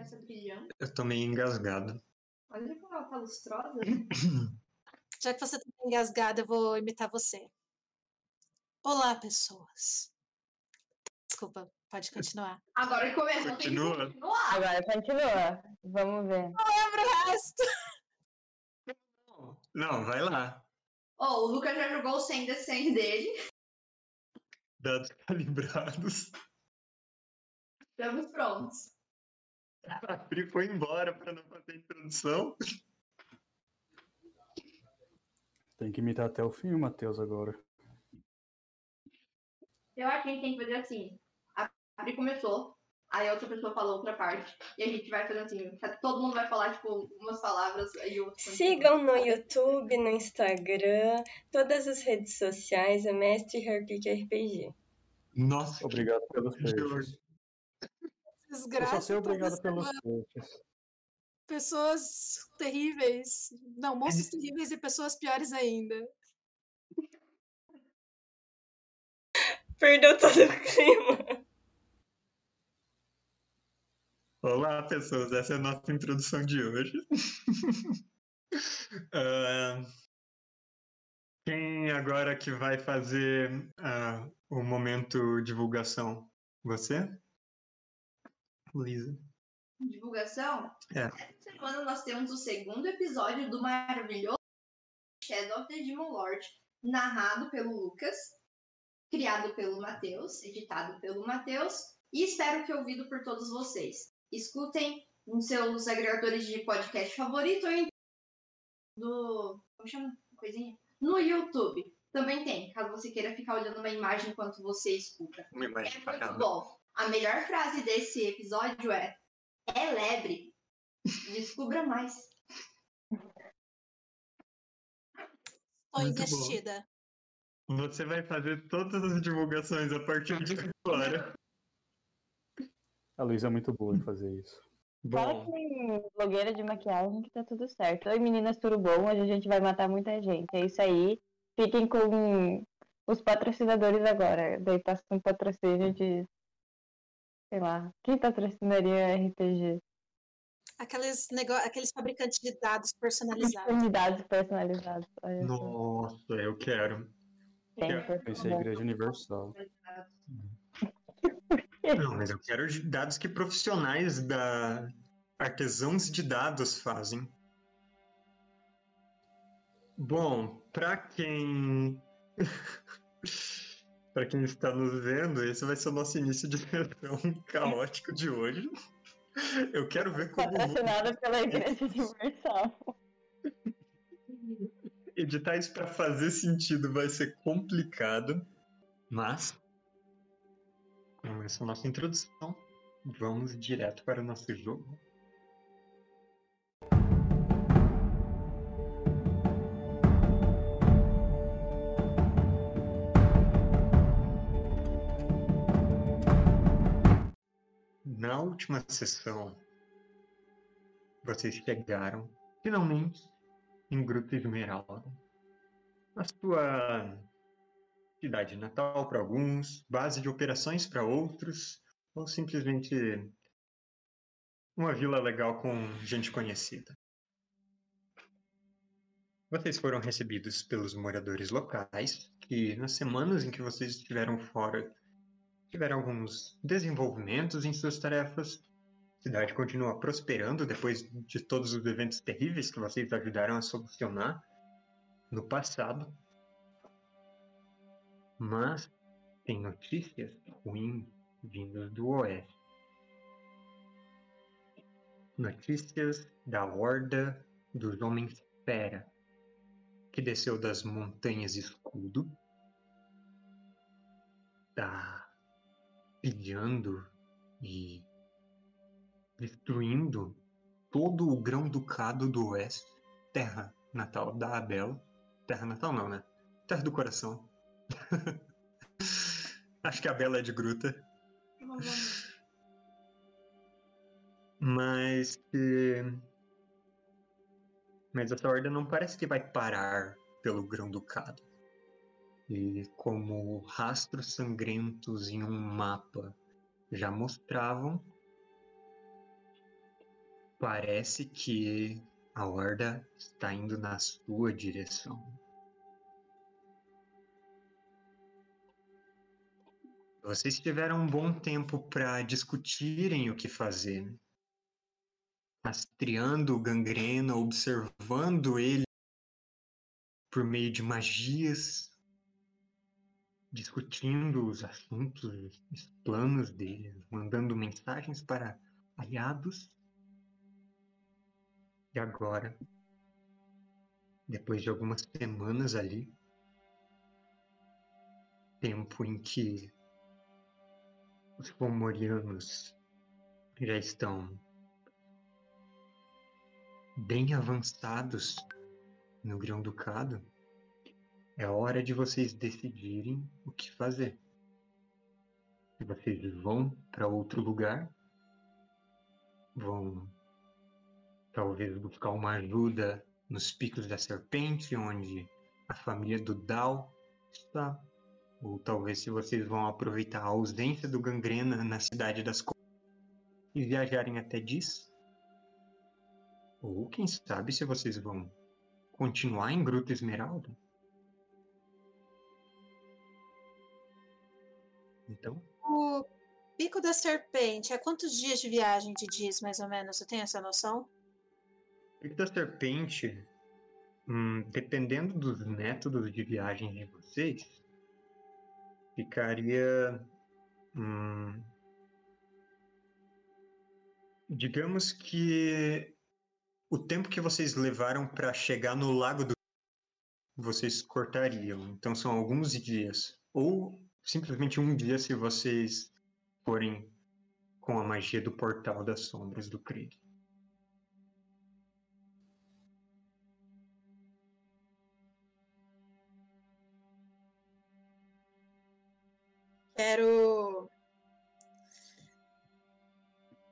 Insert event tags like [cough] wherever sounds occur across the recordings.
Essa brilhante. Eu tô meio engasgado. Olha como ela tá lustrosa. [clears throat] Já que você tá engasgada, eu vou imitar você. Olá, pessoas. Desculpa, pode continuar. Agora que começou, tem que Continua. continuar. Agora continua. Vamos ver. Lembra o resto? Não, vai lá. Ó, o Lucas já jogou o 100 de 100 dele. Dados calibrados. Estamos prontos. [laughs] A Pri foi embora para não fazer introdução. Tem que imitar até o fim o Matheus agora. Eu acho que a gente tem que fazer assim. A Pri começou, aí a outra pessoa falou outra parte. E a gente vai fazer assim. Todo mundo vai falar, tipo, umas palavras e outro continua. Sigam no YouTube, no Instagram, todas as redes sociais, é Mestre Herpic RPG. Nossa, Obrigado pelos Juro. Peixes. Eu Desgraça. só sei obrigado pelos peixes. Pessoas terríveis. Não, monstros terríveis e pessoas piores ainda. Perdeu todo o clima. Olá, pessoas. Essa é a nossa introdução de hoje. [laughs] Ah, quem agora que vai fazer ah, o momento divulgação? Você? Luísa. Divulgação. É. Essa semana nós temos o segundo episódio do maravilhoso Shadow of the Demon Lord, narrado pelo Lucas, criado pelo Matheus, editado pelo Matheus, e espero que ouvido por todos vocês. Escutem nos seus agregadores de podcast favorito ou em do como chama coisinha no YouTube. Também tem, caso você queira ficar olhando uma imagem enquanto você escuta. Uma imagem É muito bom. A melhor frase desse episódio é: É lebre. Descubra mais. Tô Muito bom. investida. Você vai fazer todas as divulgações a partir de agora. A Luísa é muito boa em fazer isso. Fala com blogueira de maquiagem que tá tudo certo. Oi meninas, tudo bom? Hoje a gente vai matar muita gente. É isso aí. Fiquem com os patrocinadores agora. Daí passa um patrocínio de. Sei lá. Quem patrocinaria RPG? Aqueles, nego... Aqueles fabricantes de dados personalizados. Unidades personalizadas. Olha só. nossa, eu quero. Tem Pensei em Igreja Universal. Não, mas eu quero de dados que profissionais da artesãos de dados fazem. Bom, para quem [laughs] para quem está nos vendo, esse vai ser o nosso início de sessão caótico de hoje. Eu quero ver como Patrocinada pela Igreja Universal. editar isso para fazer sentido vai ser complicado, mas com essa nossa introdução, vamos direto para o nosso jogo. Na última sessão, vocês chegaram finalmente em Gruta Esmeralda. A sua cidade natal para alguns, base de operações para outros, ou simplesmente uma vila legal com gente conhecida. Vocês foram recebidos pelos moradores locais, que nas semanas em que vocês estiveram fora tiveram alguns desenvolvimentos em suas tarefas. A cidade continua prosperando depois de todos os eventos terríveis que vocês ajudaram a solucionar no passado. Mas tem notícias ruins vindas do oeste. Notícias da horda dos homens fera que desceu das montanhas escudo. Tá pilhando e destruindo todo o grão-ducado do oeste, terra natal da Abela. Terra natal não, né? Terra do coração. [laughs] Acho que a Bela é de gruta. Mas que. Mas essa ordem não parece que vai parar pelo grão-ducado. E como rastros sangrentos em um mapa já mostravam, Parece que a horda está indo na sua direção. Vocês tiveram um bom tempo para discutirem o que fazer. Rastreando o gangrena, observando ele por meio de magias, discutindo os assuntos, os planos dele, mandando mensagens para aliados. E agora, depois de algumas semanas ali, tempo em que os Fomorianos já estão bem avançados no grão-ducado, é hora de vocês decidirem o que fazer. Se vocês vão para outro lugar, vão talvez buscar uma ajuda nos picos da serpente, onde a família do Dal está, ou talvez se vocês vão aproveitar a ausência do Gangrena na cidade das Co e viajarem até Diz. Ou quem sabe se vocês vão continuar em Gruta Esmeralda. Então, O Pico da Serpente, é quantos dias de viagem de Diz, mais ou menos? Você tem essa noção? o Pico da Serpente, hum, dependendo dos métodos de viagem de vocês, ficaria. hum, digamos que o tempo que vocês levaram para chegar no Lago do vocês cortariam. Então são alguns dias. Ou simplesmente um dia se vocês forem com a magia do Portal das Sombras do Krieg. Quero.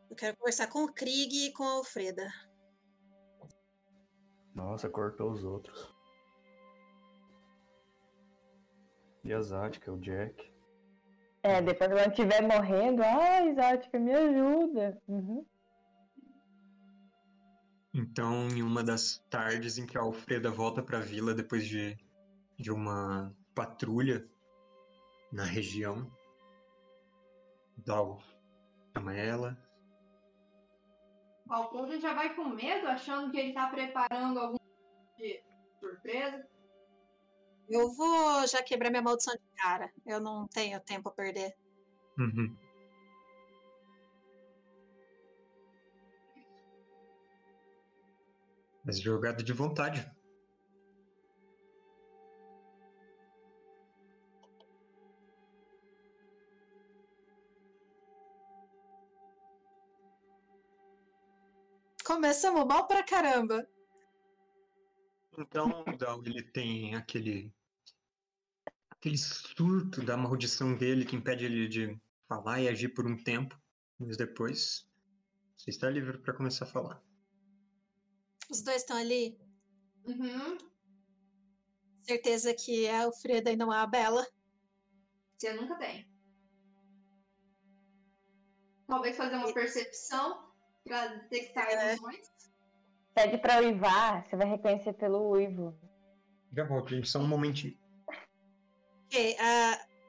Eu quero conversar com o Krieg e com a Alfreda. Nossa, cortou os outros. E a Zatka, o Jack. É, depois quando estiver morrendo, ai, Zática, me ajuda. Uhum. Então, em uma das tardes em que a Alfreda volta para a vila depois de, de uma patrulha na região, Dal chama ela. O Alcondra já vai com medo, achando que ele tá preparando algum tipo de surpresa. Eu vou já quebrar minha maldição de cara. Eu não tenho tempo a perder. Uhum. Mas jogada de vontade. Começamos mal pra caramba. Então, Dal, ele tem aquele aquele surto da maldição dele que impede ele de falar e agir por um tempo, mas depois você está livre para começar a falar. Os dois estão ali. Uhum. Certeza que é a Alfreda e não a Bela. Você nunca tem. Talvez fazer uma percepção pra detectar É. ilusões. Pede pra uivar, você vai reconhecer pelo uivo. Já volto, gente, só um momentinho. Ok,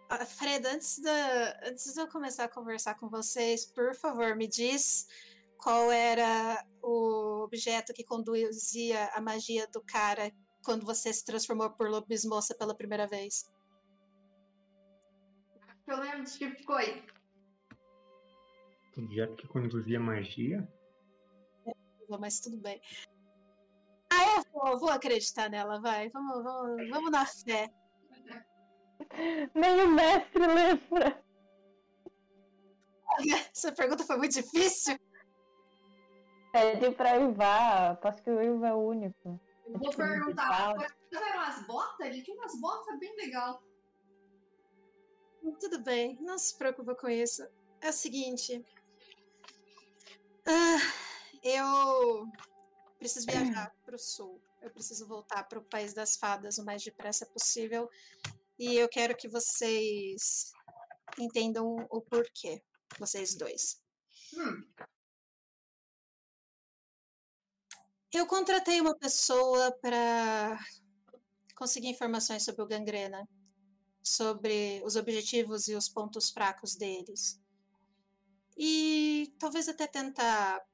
a Freda, antes, da, antes de eu começar a conversar com vocês, por favor, me diz qual era o objeto que conduzia a magia do cara quando você se transformou por lobismoça pela primeira vez. Eu lembro desse tipo de coisa. Objeto que conduzia magia. Mas tudo bem. Ah, eu vou, vou acreditar nela, vai. Vamos, vamos, vamos na fé. Nem o mestre lembra. Essa pergunta foi muito difícil. Pede pra uivar, aposto que o uivo é o único. Eu vou perguntar. eram umas botas? Ele tinha umas botas bem legal. Tudo bem, não se preocupa com isso. É o seguinte. ah, eu preciso viajar para o sul. Eu preciso voltar para o país das fadas o mais depressa possível. E eu quero que vocês entendam o porquê. Vocês dois. Hum. Eu contratei uma pessoa para conseguir informações sobre o Gangrena, sobre os objetivos e os pontos fracos deles. E talvez até tentar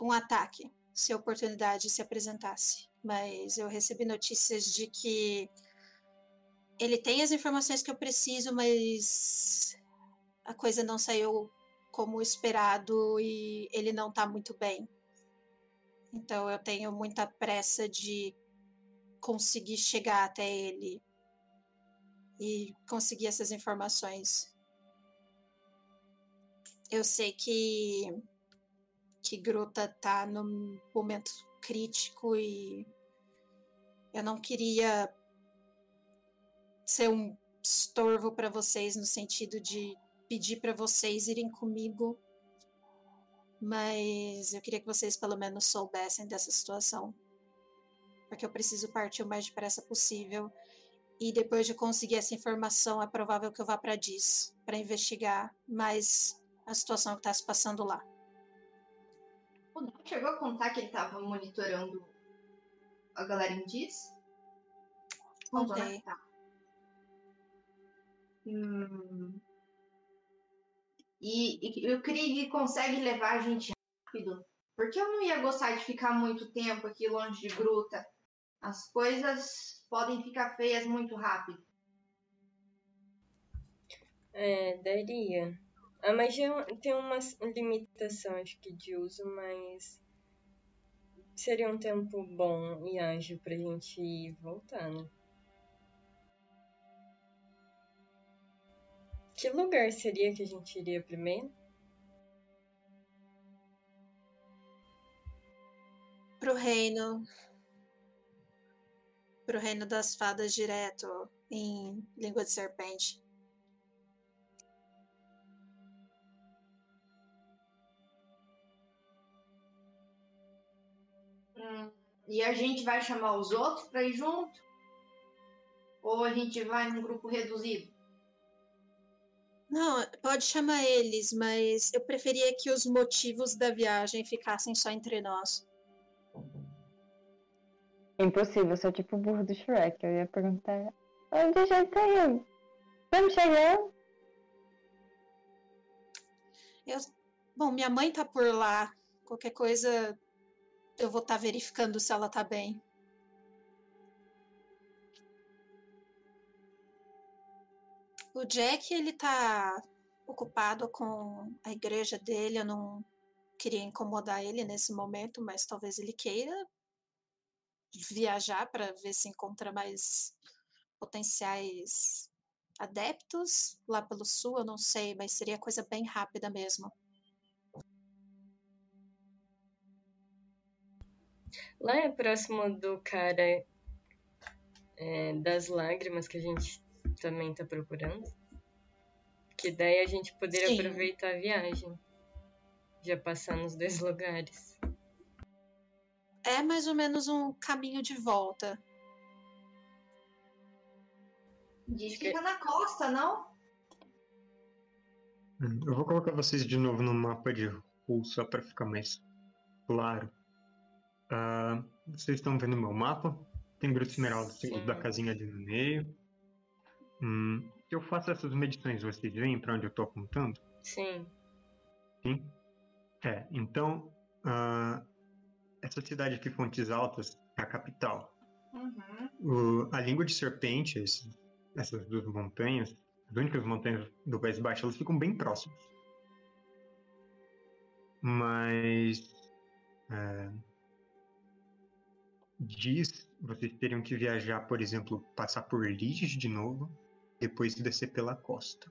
um ataque, se a oportunidade se apresentasse. Mas eu recebi notícias de que ele tem as informações que eu preciso, mas a coisa não saiu como esperado e ele não tá muito bem. Então eu tenho muita pressa de conseguir chegar até ele e conseguir essas informações. Eu sei que que Gruta tá num momento crítico e eu não queria ser um estorvo para vocês no sentido de pedir para vocês irem comigo, mas eu queria que vocês pelo menos soubessem dessa situação, porque eu preciso partir o mais depressa possível. E depois de conseguir essa informação, é provável que eu vá para Diz para investigar mais a situação que está se passando lá. O Doc chegou a contar que ele estava monitorando a galera em Diz? Contei. Tá. Hum. E, e o Krieg consegue levar a gente rápido? Porque eu não ia gostar de ficar muito tempo aqui longe de gruta. As coisas podem ficar feias muito rápido. É, daria. A magia tem uma limitação, acho que, de uso, mas seria um tempo bom e ágil pra gente ir voltando. Que lugar seria que a gente iria primeiro? Pro reino. Pro reino das fadas direto em língua de serpente. Hum, E a gente vai chamar os outros pra ir junto? Ou a gente vai num grupo reduzido? Não, pode chamar eles, mas eu preferia que os motivos da viagem ficassem só entre nós. Impossível, eu sou tipo o burro do Shrek. Eu ia perguntar onde a gente tá indo? Vamos chegar? Eu, bom, minha mãe tá por lá. Qualquer coisa eu vou estar verificando se ela tá bem. O Jack, ele tá ocupado com a igreja dele. Eu não queria incomodar ele nesse momento, mas talvez ele queira viajar para ver se encontra mais potenciais adeptos lá pelo sul, eu não sei, mas seria coisa bem rápida mesmo. Lá é próximo do cara é, das lágrimas que a gente também tá procurando. Que daí a gente poderia Sim. aproveitar a viagem. Já passar nos dois [laughs] lugares. É mais ou menos um caminho de volta. Diz que fica na costa, não? Hum, Eu vou colocar vocês de novo no mapa de Hull só para ficar mais claro. Ah, vocês estão vendo meu mapa? Tem Gruta Esmeralda, da casinha ali no meio. Hum, se eu faço essas medições, vocês veem para onde eu estou apontando? Sim. Sim? É, então, ah, essa cidade aqui, Fontes Altas, é a capital. Uhum. O- a língua de serpente, esse- essas duas montanhas, as únicas montanhas do País Baixo, elas ficam bem próximas. Mas. é, diz vocês teriam que viajar, por exemplo, passar por Liges de novo, depois descer pela costa.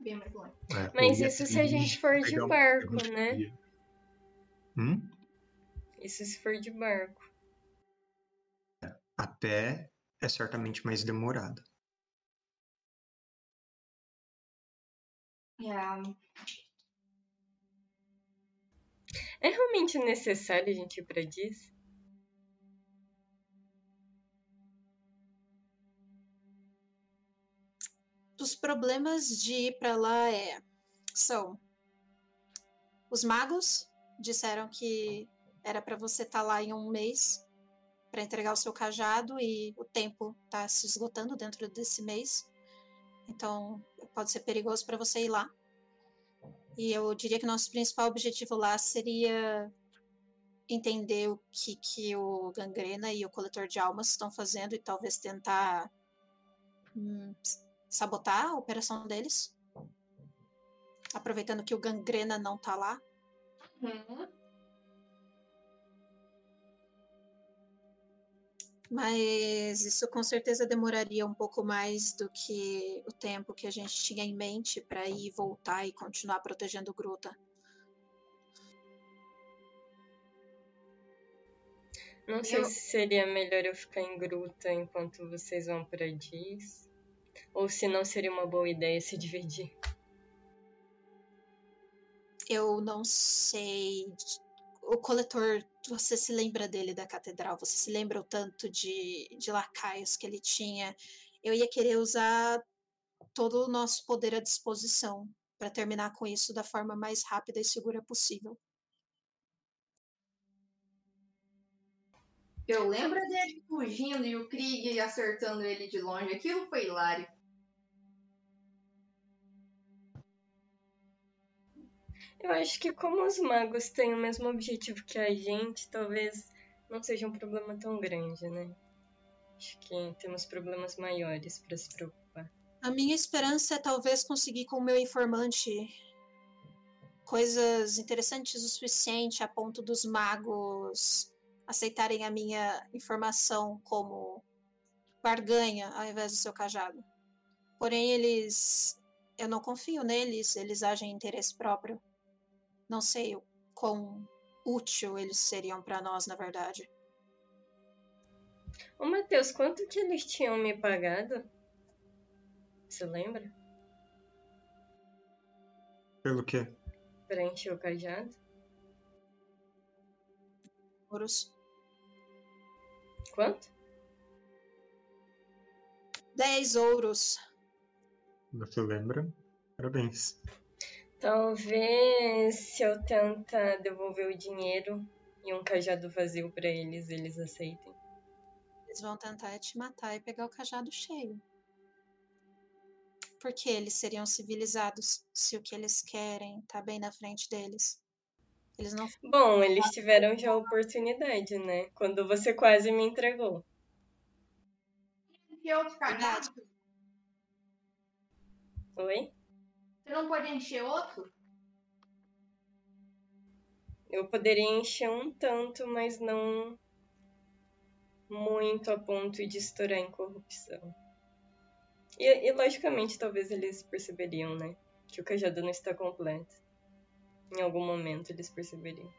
Bem mais longe. É, Mas isso se a gente for de um barco, segundo né? Hum? Isso se for de barco. Até é certamente mais demorado. É, É realmente necessário a gente ir pra Diz? Os problemas de ir para lá é, são os magos disseram que Era para você estar lá em um mês para entregar o seu cajado e o tempo está se esgotando dentro desse mês. Então, pode ser perigoso para você ir lá. E eu diria que nosso principal objetivo lá seria entender o que, que o Gangrena e o Coletor de Almas estão fazendo e talvez tentar hum, sabotar a operação deles. Aproveitando que o Gangrena não tá lá. Uhum. Mas isso com certeza demoraria um pouco mais do que o tempo que a gente tinha em mente para ir voltar e continuar protegendo o Gruta. Não sei Eu- se seria melhor eu ficar em gruta enquanto vocês vão pra Diz. Ou se não seria uma boa ideia se dividir. Eu não sei. O coletor, você se lembra dele da catedral? Você se lembra o tanto de, de lacaios que ele tinha? Eu ia querer usar todo o nosso poder à disposição para terminar com isso da forma mais rápida e segura possível. Eu lembro dele fugindo e o Krieg acertando ele de longe. Aquilo foi hilário. Eu acho que como os magos têm o mesmo objetivo que a gente, talvez não seja um problema tão grande, né? Acho que temos problemas maiores para se preocupar. A minha esperança é talvez conseguir com o meu informante coisas interessantes o suficiente a ponto dos magos aceitarem a minha informação como barganha ao invés do seu cajado. Porém, eles. Eu não confio neles, eles agem em interesse próprio. Não sei o quão útil eles seriam para nós, na verdade. Ô Matheus, quanto que eles tinham me pagado? Você lembra? Pelo quê? Pra encher o cajado? Ouros. Quanto? 10 ouros. Você lembra? Parabéns. Talvez se eu tentar devolver o dinheiro e um cajado vazio pra eles, eles aceitem. Eles vão tentar te matar e pegar o cajado cheio. Porque eles seriam civilizados se o que eles querem tá bem na frente deles. Eles não. Bom, eles tiveram já a oportunidade, né? Quando você quase me entregou. Cajado? Oi? Você não pode encher outro? Eu poderia encher um tanto, mas não muito a ponto de estourar em corrupção. E, e, logicamente, talvez eles perceberiam, né? Que o cajado não está completo. Em algum momento eles perceberiam.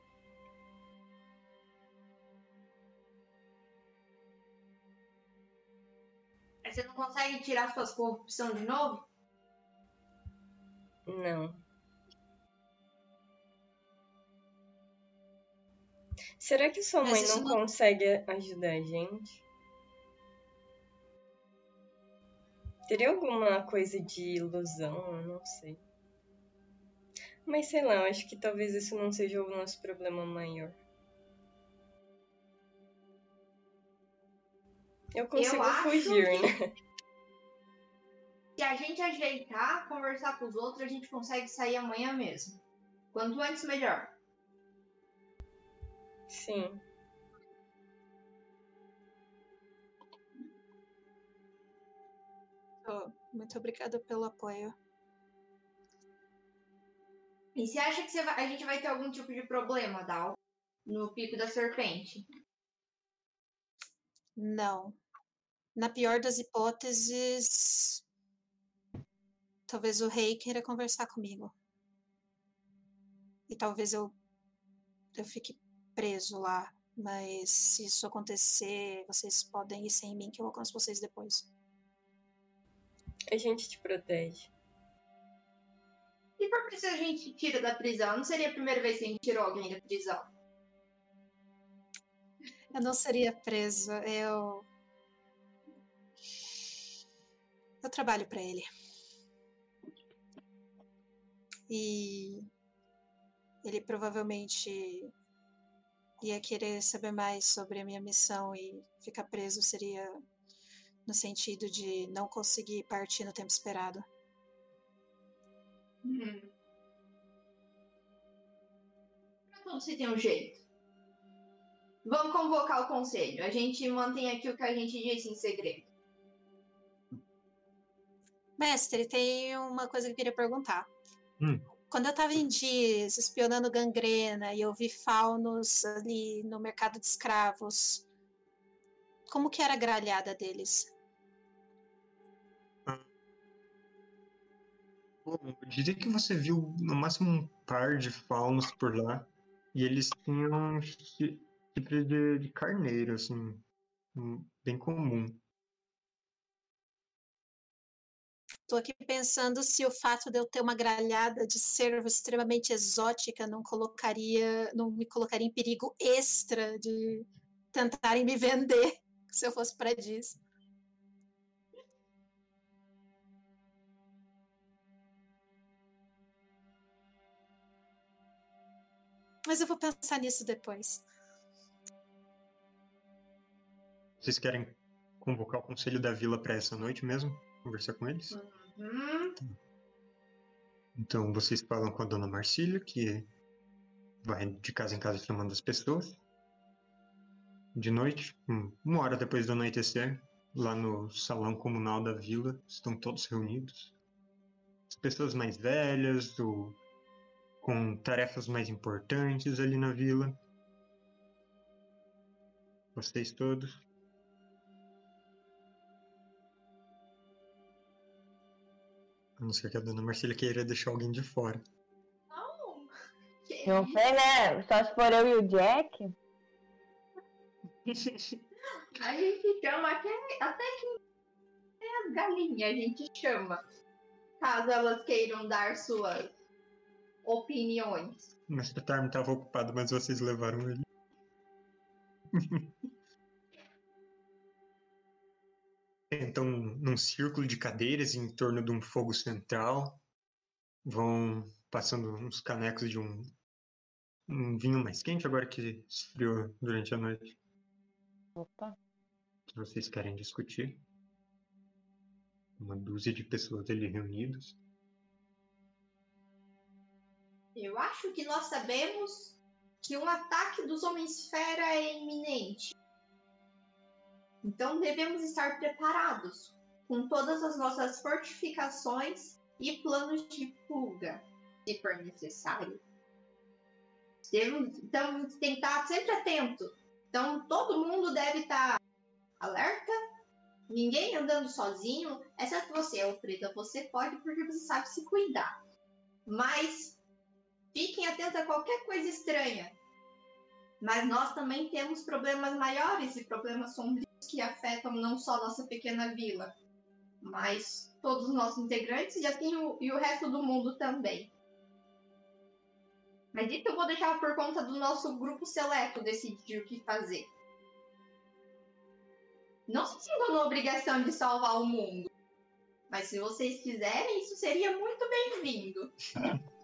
Aí você não consegue tirar suas corrupção de novo? Não. Será que sua mãe não não- consegue ajudar a gente? Teria alguma coisa de ilusão? Eu não sei. Mas sei lá, eu acho que talvez isso não seja o nosso problema maior. Eu consigo acho fugir, que- né? Se a gente ajeitar, conversar com os outros, a gente consegue sair amanhã mesmo. Quanto antes, melhor. Sim. Oh, muito obrigada pelo apoio. E você acha que você vai- a gente vai ter algum tipo de problema, Dal? No pico da serpente? Não. Na pior das hipóteses, talvez o rei queira conversar comigo. E talvez eu, eu fique preso lá. Mas se isso acontecer, vocês podem ir sem mim, que eu alcanço vocês depois. A gente te protege. E por preciso a gente tira da prisão? Não seria a primeira vez que a gente tirou alguém da prisão? Eu não seria presa, eu. Eu trabalho para ele. E ele provavelmente ia querer saber mais sobre a minha missão e ficar preso seria no sentido de não conseguir partir no tempo esperado. Hum. Se tem um jeito. Vamos convocar o conselho. A gente mantém aqui o que a gente disse em segredo. Mestre, tem uma coisa que eu queria perguntar. Hum. Quando eu tava em Dias, espionando gangrena, e eu vi faunos ali no mercado de escravos, como que era a gralhada deles? Bom, eu diria que você viu no máximo um par de faunos por lá. E eles tinham chi- chifre de, de carneiro, assim. Bem comum. Tô aqui pensando se o fato de eu ter uma gralhada de cervo extremamente exótica não colocaria, não me colocaria em perigo extra de tentarem me vender [laughs] se eu fosse para disso. Mas eu vou pensar nisso depois. Vocês querem convocar o conselho da vila para essa noite mesmo? Conversar com eles? Hum, Então vocês falam com a dona Marcília, que vai de casa em casa chamando as pessoas. De noite, hum, uma hora depois do anoitecer, lá no salão comunal da vila, estão todos reunidos. As pessoas mais velhas, o- com tarefas mais importantes ali na vila. Vocês todos. A não ser que a dona Marcília queira deixar alguém de fora. não. [laughs] Que Não sei, né? Só se for eu e o Jack. [laughs] A gente chama até, até que é as galinhas, a gente chama. Caso elas queiram dar suas opiniões. Mas o Tarm estava ocupado, mas vocês levaram ele. [laughs] Então, num círculo de cadeiras em torno de um fogo central, vão passando uns canecos de um, um vinho mais quente, agora que esfriou durante a noite, Opa. que vocês querem discutir. Uma dúzia de pessoas ali reunidas. Eu acho que nós sabemos que um ataque dos Homens-Fera é iminente. Então devemos estar preparados com todas as nossas fortificações e planos de fuga, se for necessário. Devemos, então, tem que estar sempre atento. Então, todo mundo deve estar alerta. Ninguém andando sozinho, exceto você, Alfreda. Você pode porque você sabe se cuidar. Mas fiquem atentos a qualquer coisa estranha. Mas nós também temos problemas maiores e problemas sombrios que afetam não só nossa pequena vila, mas todos os nossos integrantes e, assim, o, e o resto do mundo também. Mas isso eu vou deixar por conta do nosso grupo seleto decidir o que fazer. Não se sintam na obrigação de salvar o mundo. Mas se vocês quiserem, isso seria muito bem-vindo. [laughs]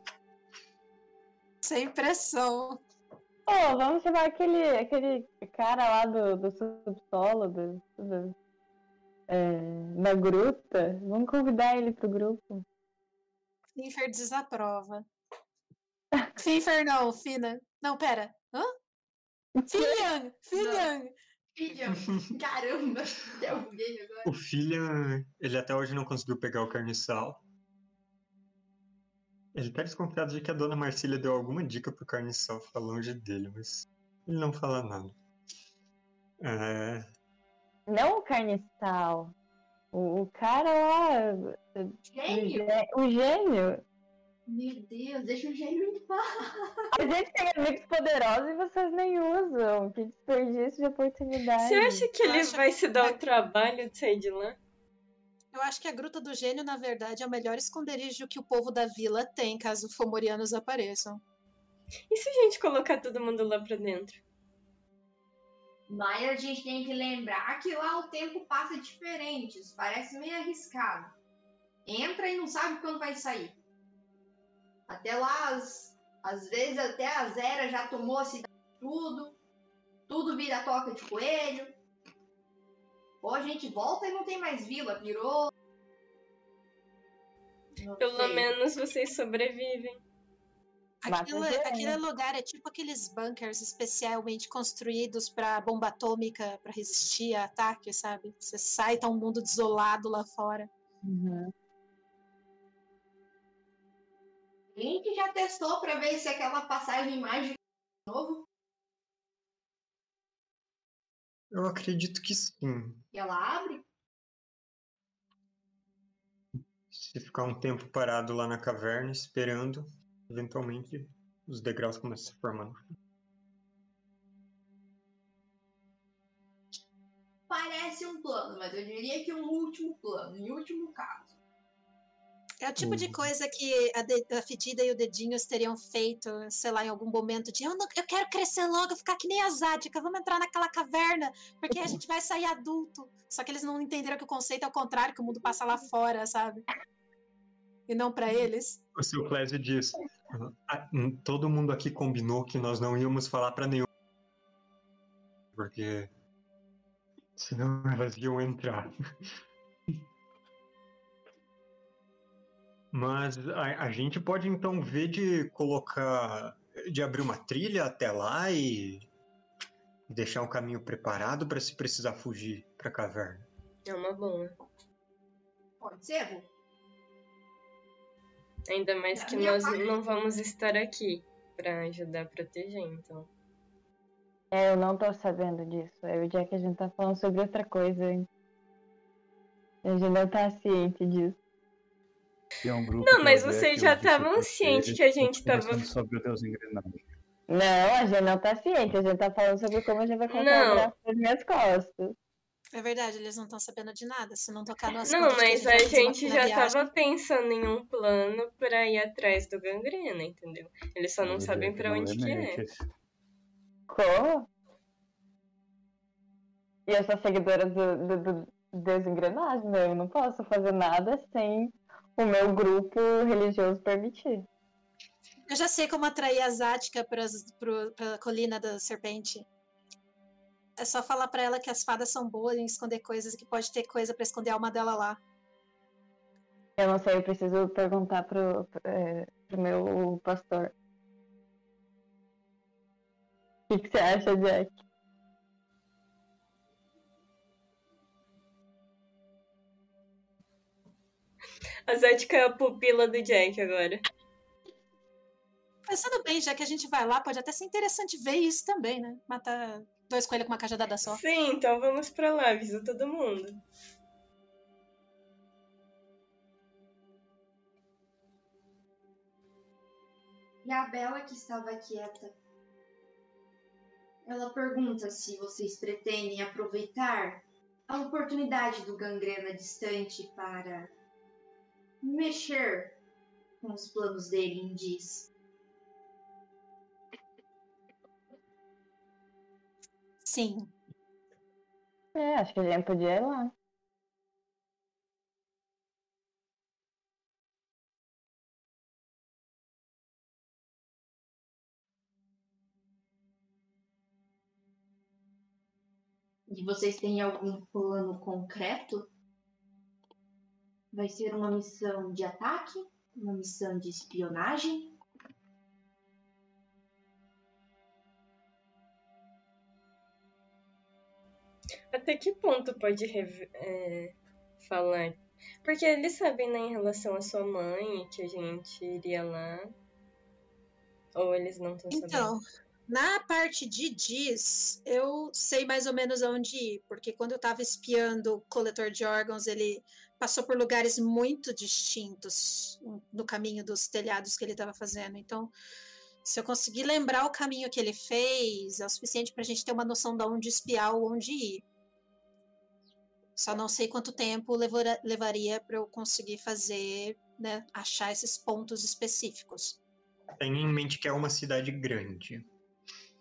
Sem pressão. Ô, vamos chamar aquele, aquele cara lá do, do subsolo, do, do, é, da gruta. Vamos convidar ele pro grupo. Finfer desaprova. Finfer não, Fina. Não, pera. Hã? Filian! Filian! Filha, caramba, [laughs] agora. O filho, ele até hoje não conseguiu pegar o carniçal. Ele tá desconfiado de que a dona Marcília deu alguma dica pro carniçal ficar longe dele, mas ele não fala nada. É, Não o carniçal. O, o cara lá. O, Gênio! gê- o gênio. Meu Deus, deixa o gênio em paz. A gente tem amigos poderosos e vocês nem usam. Que desperdício de oportunidade. Você acha que ele vai que- se dar o trabalho de sair de lá? Eu acho que a Gruta do Gênio, na verdade, é o melhor esconderijo que o povo da vila tem, caso fomorianos apareçam. E se a gente colocar todo mundo lá pra dentro? Mas a gente tem que lembrar que lá o tempo passa diferente. Isso parece meio arriscado. Entra e não sabe quando vai sair. Até lá, as- às vezes até a Zera já tomou a cidade tudo. tudo vira toca de coelho. Ou a gente volta e não tem mais vila, virou. Não Pelo sei. menos vocês sobrevivem. Aquilo, gente. aquele lugar é tipo aqueles bunkers especialmente construídos para bomba atômica, para resistir a ataque, sabe? Você sai, tá um mundo desolado lá fora. Uhum. A gente já testou pra ver se aquela passagem mágica de novo. Eu acredito que sim. E ela abre. Se ficar um tempo parado lá na caverna, esperando, eventualmente os degraus começam a se formar. Parece um plano, mas eu diria que um último plano, em último caso. É o tipo de Uhum. coisa que a, de- a Fedida e o Dedinhos teriam feito, sei lá, em algum momento de eu, não- eu quero crescer logo, ficar que nem a Zádica, vamos entrar naquela caverna, porque a gente vai sair adulto. Só que eles não entenderam que o conceito é o contrário, que o mundo passa lá fora, sabe? E não pra eles. O seu Clésio diz: "Ah, hum, todo mundo aqui combinou que nós não íamos falar pra nenhum. Porque senão elas iam entrar. [laughs] Mas a, a gente pode então ver de colocar. de abrir uma trilha até lá e deixar um caminho preparado para se precisar fugir pra caverna. É uma boa. Pode ser, Ru? Ainda mais que nós parte- não vamos estar aqui pra ajudar a proteger, então. É, eu não tô sabendo disso. É o dia que a gente tá falando sobre outra coisa, hein? A gente não tá ciente disso. É um grupo Não, mas vocês já estavam cientes que a gente conversando tava- sobre o Deus engrenagem. Não, a gente não tá ciente. A gente tá falando sobre como a gente vai braço nas minhas costas. É verdade, eles não estão sabendo de nada, se não tocar no assunto. Não, mas a gente já viagem. tava pensando em um plano pra ir atrás do gangrena, entendeu? Eles só não Eu sabem pra não onde que é. Como? E eu sou seguidora do, do, do Deus Engrenagem, né? Eu não posso fazer nada sem o meu grupo religioso permitir. Eu já sei como atrair a Zática para a colina da serpente. É só falar pra ela que as fadas são boas em esconder coisas e que pode ter coisa pra esconder a alma dela lá. Eu não sei, eu preciso perguntar pro, é, pro meu pastor. O que, que você acha, Jack? A Zética é a pupila do Jack agora. Pensando bem, já que a gente vai lá, pode até ser interessante ver isso também, né? Matar dois coelhos com uma cajadada só. Sim, então vamos pra lá, avisa todo mundo. E a Bela, que estava quieta, ela pergunta se vocês pretendem aproveitar a oportunidade do gangrena distante para mexer com os planos dele em Diz. Sim. É, acho que a gente podia ir lá. E vocês têm algum plano concreto? Vai ser uma missão de ataque? Uma missão de espionagem? Até que ponto pode é, falar? Porque eles sabem, né, em relação à sua mãe, que a gente iria lá. Ou eles não estão sabendo? Então, na parte de Diz, eu sei mais ou menos aonde ir, porque quando eu estava espiando o coletor de órgãos, ele passou por lugares muito distintos no caminho dos telhados que ele estava fazendo. Então, se eu conseguir lembrar o caminho que ele fez, é o suficiente para a gente ter uma noção de onde espiar ou onde ir. Só não sei quanto tempo levora- levaria para eu conseguir fazer, né, achar esses pontos específicos. Tenha em mente que é uma cidade grande.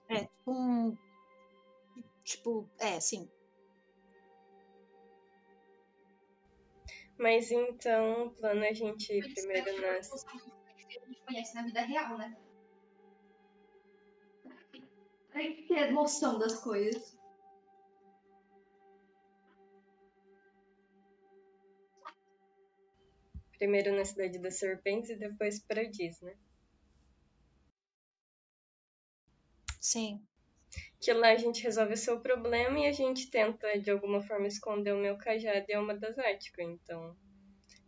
É, um. Tipo, é, sim. Mas então, o plano é a gente ir primeiro nas. que a gente conhece na vida real, né? Ai, que ter noção das coisas. Primeiro na Cidade das Serpentes e depois pra Disney. Sim. Que lá a gente resolve o seu problema e a gente tenta de alguma forma esconder o meu cajado e a alma das Ática. Então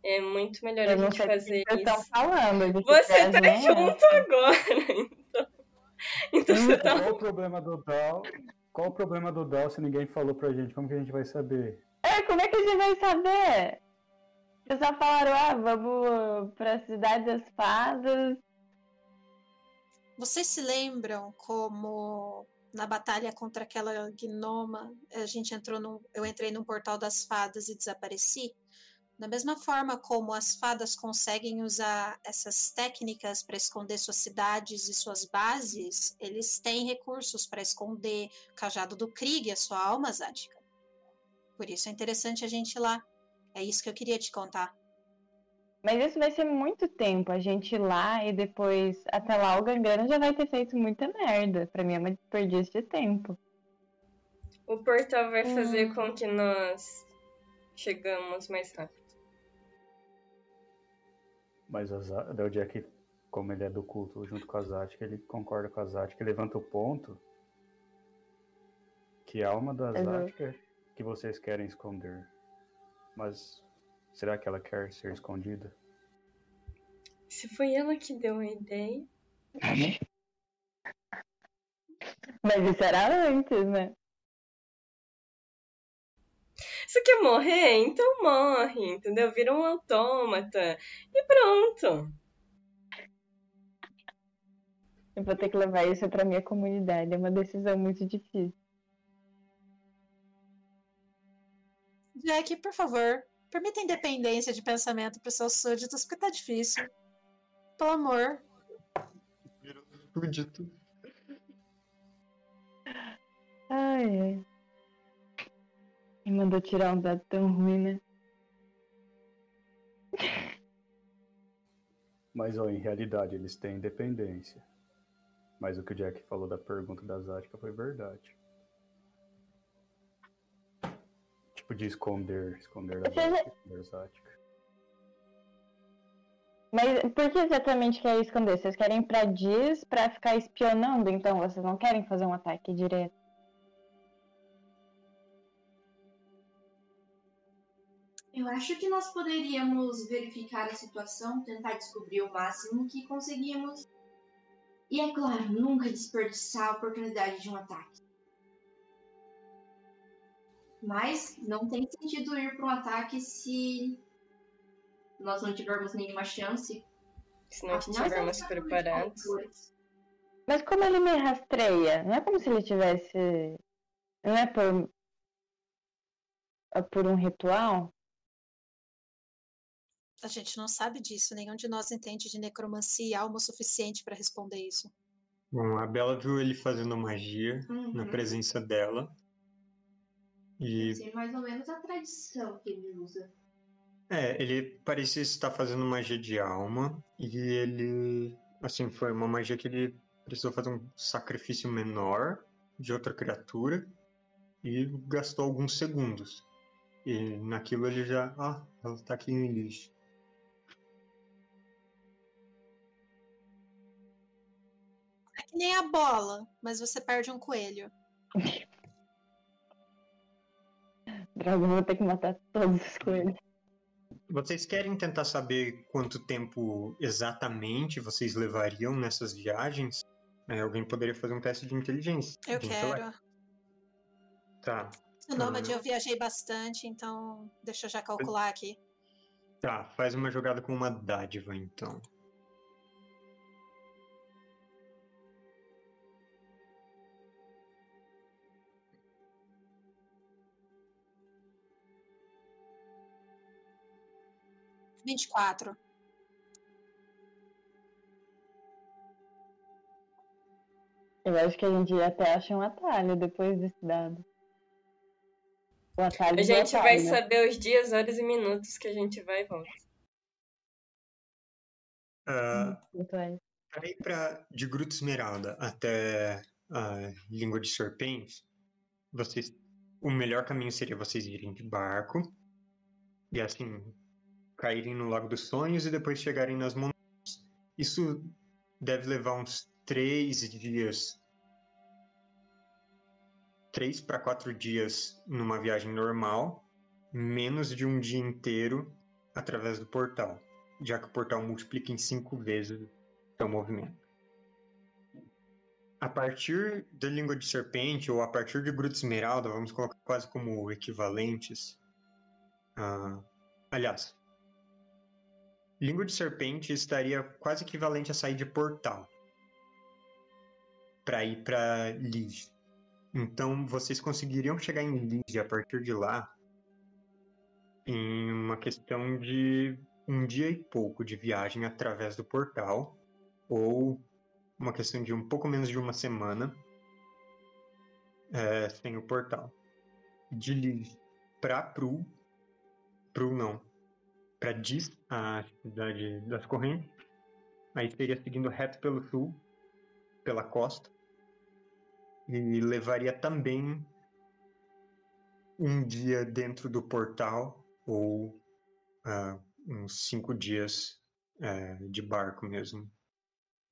é muito melhor a Eu não gente fazer que isso. falando. de Você tá junto. junto agora, [laughs] então. Então você tá. Qual o problema do Dal? Qual o problema do Dal se ninguém falou pra gente? Como que a gente vai saber? É, como é que a gente vai saber? Vocês só falaram, ah, vamos pra cidade das fadas. Vocês se lembram como na batalha contra aquela gnoma, a gente entrou num, eu entrei num portal das fadas e desapareci? Da mesma forma como as fadas conseguem usar essas técnicas para esconder suas cidades e suas bases, eles têm recursos para esconder o cajado do Krieg a sua alma zádica. Por isso é interessante a gente ir lá. É isso que eu queria te contar. Mas isso vai ser muito tempo, a gente ir lá e depois, até lá o Gangana já vai ter feito muita merda. Pra mim é uma desperdício de tempo. O portal vai fazer com que nós chegamos mais rápido. Mas o Jack, como ele é do culto junto com a Zatka, ele concorda com a Zatka e levanta o ponto que a alma da. Zatka que vocês querem esconder. Mas será que ela quer ser escondida? Se foi ela que deu a ideia. [laughs] Mas isso era antes, né? Você quer morrer? Então morre, entendeu? Vira um autômata. E pronto. Eu vou ter que levar isso pra minha comunidade. É uma decisão muito difícil. Jack, por favor, permita independência de pensamento para os seus súditos, porque tá difícil. Pelo amor. Súdito. Ai, ai. Me mandou tirar um dado tão ruim, né? Mas ó, em realidade eles têm independência. Mas o que o Jack falou da pergunta da Zatka foi verdade. Tipo de esconder, esconder a Você- Zatka, esconder a Zatka. Mas por que exatamente quer esconder? Vocês querem ir pra Diz pra ficar espionando, então? Vocês não querem fazer um ataque direto? Eu acho que nós poderíamos verificar a situação, tentar descobrir o máximo que conseguimos. E é claro, nunca desperdiçar a oportunidade de um ataque. Mas não tem sentido ir para um ataque se nós não tivermos nenhuma chance. Se não estivermos preparados. Mas como ele me rastreia? Não é como se ele tivesse. Não é por. é por um ritual? A gente não sabe disso, nenhum de nós entende de necromancia e alma o suficiente para responder isso. Bom, a Bela viu ele fazendo magia na Uhum. presença dela. E mais ou menos a tradição que ele usa. É, ele parecia estar fazendo magia de alma e ele, assim, foi uma magia que ele precisou fazer um sacrifício menor de outra criatura e gastou alguns segundos. E naquilo ele já, ah, ela tá aqui em lixo. É que nem a bola, mas você perde um coelho. [laughs] Droga, eu vou ter que matar todos os coelhos. Vocês querem tentar saber quanto tempo exatamente vocês levariam nessas viagens? É, alguém poderia fazer um teste de inteligência. Eu de intelecto. quero. Tá, No Nômade eu viajei bastante, então deixa eu já calcular aqui. tá. Faz uma jogada com uma dádiva, então. Vinte e quatro. Eu acho que a gente até acha um atalho depois desse dado. O atalho A gente vai atalho, né? saber os dias, horas e minutos que a gente vai e volta. Ah, Muito é. Para ir pra, de Gruta Esmeralda até a língua de serpente, vocês, o melhor caminho seria vocês irem de barco e assim caírem no Lago dos Sonhos e depois chegarem nas montanhas. Isso deve levar uns três dias, três para quatro dias numa viagem normal, menos de um dia inteiro através do portal, já que o portal multiplica em cinco vezes o seu movimento. A partir da língua de serpente ou a partir de Gruta Esmeralda, vamos colocar quase como equivalentes. Ah, aliás, língua de serpente estaria quase equivalente a sair de portal para ir para Lige. Então vocês conseguiriam chegar em Lige a partir de lá em uma questão de um dia e pouco de viagem através do portal ou uma questão de um pouco menos de uma semana é, sem o portal. De Liv para Pru, Pru não, para Dis, a cidade das correntes, aí seria seguindo reto pelo sul, pela costa, e levaria também um dia dentro do portal ou uh, uns cinco dias uh, de barco mesmo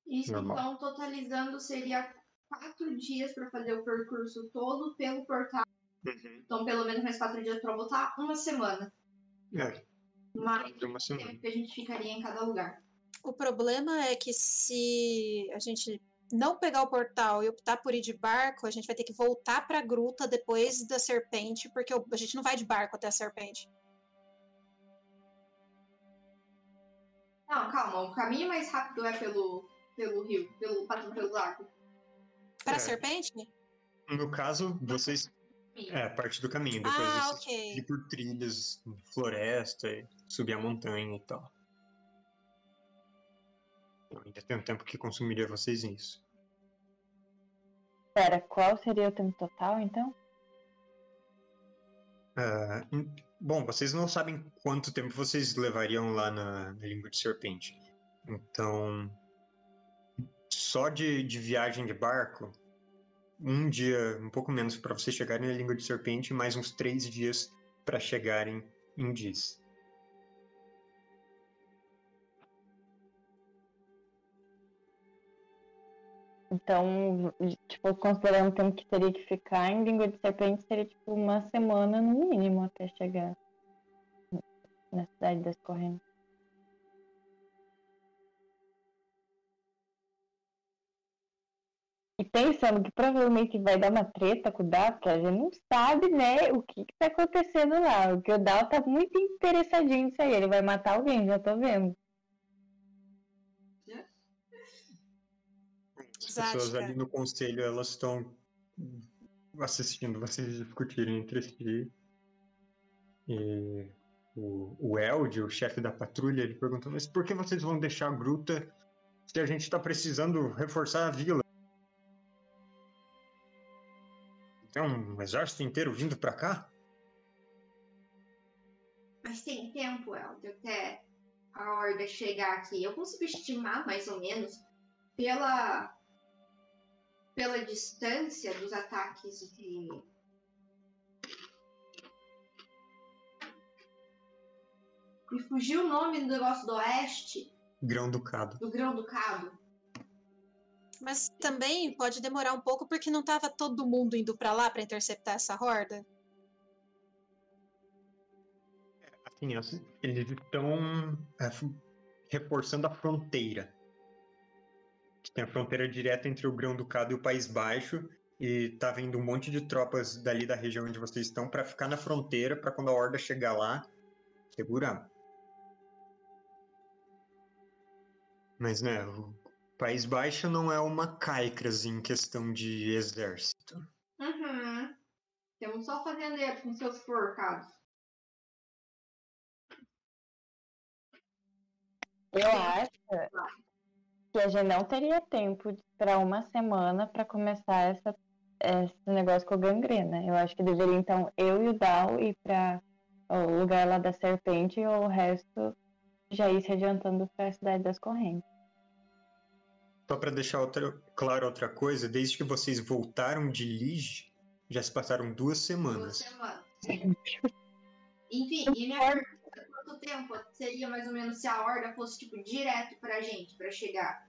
isso, Normal. então, totalizando, seria quatro dias para fazer o percurso todo pelo portal. Uhum. Então, pelo menos mais quatro dias para voltar, uma semana. É, Mais de uma semana. tempo que a gente ficaria em cada lugar. O problema é que se a gente não pegar o portal e optar por ir de barco, a gente vai ter que voltar para a gruta depois da serpente, porque a gente não vai de barco até a serpente. Não, calma, o caminho mais rápido é pelo, pelo rio, pelo, passando pelo lago. Para É. a serpente? No caso, vocês. É, parte do caminho. Depois Ah, vocês ok. ir por trilhas, floresta, e subir a montanha e tal. Então, ainda tem um tempo que consumiria vocês nisso. Pera, qual seria o tempo total, então? Em- bom, vocês não sabem quanto tempo vocês levariam lá na, na língua de serpente. Então, só de, de viagem de barco, um dia, um pouco menos para vocês chegarem na língua de serpente, e mais uns três dias para chegarem em Diz. Então, tipo, considerando o tempo que teria que ficar em língua de serpente, seria tipo uma semana no mínimo até chegar na cidade das correntes. E pensando que provavelmente vai dar uma treta com o Dal, porque a gente não sabe, né, o que, que tá acontecendo lá. Porque o Dal tá muito interessadinho nisso aí. Ele vai matar alguém, já tô vendo. As pessoas ali no conselho, elas estão assistindo vocês discutirem entre si. E o, o Eld, o chefe da patrulha, ele perguntou, mas por que vocês vão deixar a gruta se a gente está precisando reforçar a vila? Tem um exército inteiro vindo para cá? Mas tem tempo, Elder, até a horda chegar aqui. Eu consigo estimar, mais ou menos, pela, pela distância dos ataques de. Me fugiu o nome do negócio do oeste, Grão Ducado. do Grão Ducado. Mas também pode demorar um pouco porque não tava todo mundo indo para lá para interceptar essa horda. Assim, elas- eles estão é, reforçando a fronteira. Tem a fronteira direta entre o Grão Ducado e o País Baixo. E tá vindo um monte de tropas dali da região onde vocês estão para ficar na fronteira para quando a horda chegar lá, segurar. Mas né, o País Baixo não é uma caicras em questão de exército. Uhum. Temos só fazendeiros com seus forcados. Eu acho que a gente não teria tempo de esperar uma semana para começar essa, esse negócio com a gangrena. Eu acho que deveria, então, eu e o Dal ir para o lugar lá da serpente e o resto já ir se adiantando para a cidade das correntes. Só para deixar outra, claro outra coisa, desde que vocês voltaram de Lige, já se passaram duas Duas semanas. semanas. Enfim, e minha quanto tempo seria mais ou menos se a horda fosse, tipo, direto pra gente, pra chegar?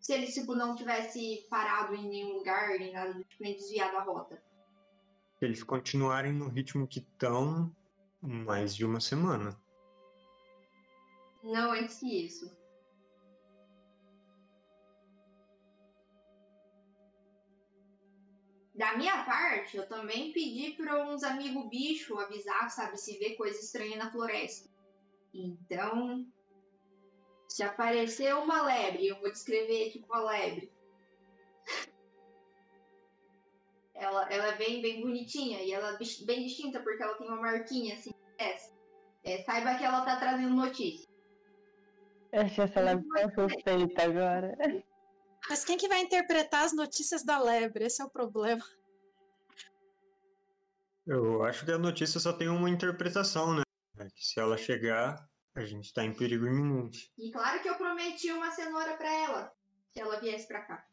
Se eles, tipo, não tivesse parado em nenhum lugar, nem nada, tipo, nem desviado a rota. Se eles continuarem no ritmo que estão, mais de uma semana. Não antes que isso. Da minha parte, eu também pedi para uns amigos bicho avisar, sabe, se vê coisa estranha na floresta. Então, se aparecer uma lebre, eu vou descrever tipo a lebre. [laughs] Ela, ela é bem, bem bonitinha e ela é bem distinta porque ela tem uma marquinha assim. dessa. É, saiba que ela tá trazendo notícia. Eu achei essa leve tão suspeita agora. [laughs] Mas quem que vai interpretar as notícias da lebre? Esse é o problema. Eu acho que a notícia só tem uma interpretação, né? É que se ela chegar, a gente tá em perigo iminente. E claro que eu prometi uma cenoura pra ela, se ela viesse pra cá.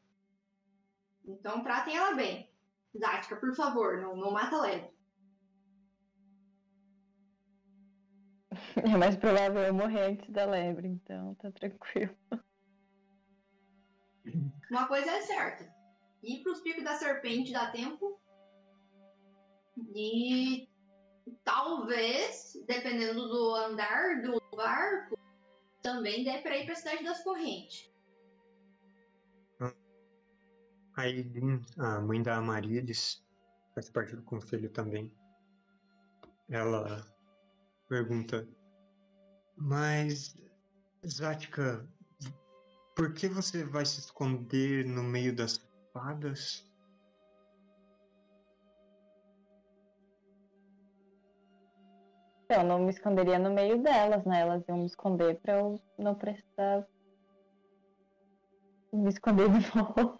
Então tratem ela bem. Zática, por favor, não, não mata leve. É mais provável eu morrer antes da lebre, então tá tranquilo. Uma coisa é certa. Ir pros picos da serpente dá tempo. E talvez, dependendo do andar do barco, também dê pra ir pra cidade das correntes. A Aileen, a mãe da Amarílis, faz parte do conselho também. Ela pergunta: Mas, Zática, por que você vai se esconder no meio das fadas? Eu não me esconderia no meio delas, né? Elas iam me esconder pra eu não precisar me esconder de [laughs] novo.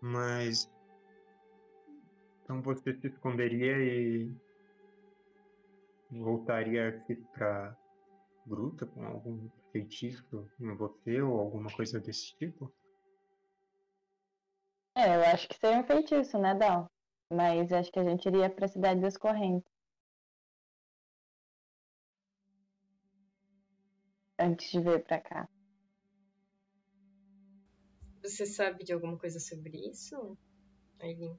Mas. Então você se esconderia e. voltaria aqui pra gruta com algum feitiço em você ou alguma coisa desse tipo? É, eu acho que seria um feitiço, né, Dal? Mas acho que a gente iria pra cidade das correntes. Antes de vir pra cá. Você sabe de alguma coisa sobre isso, Aileen?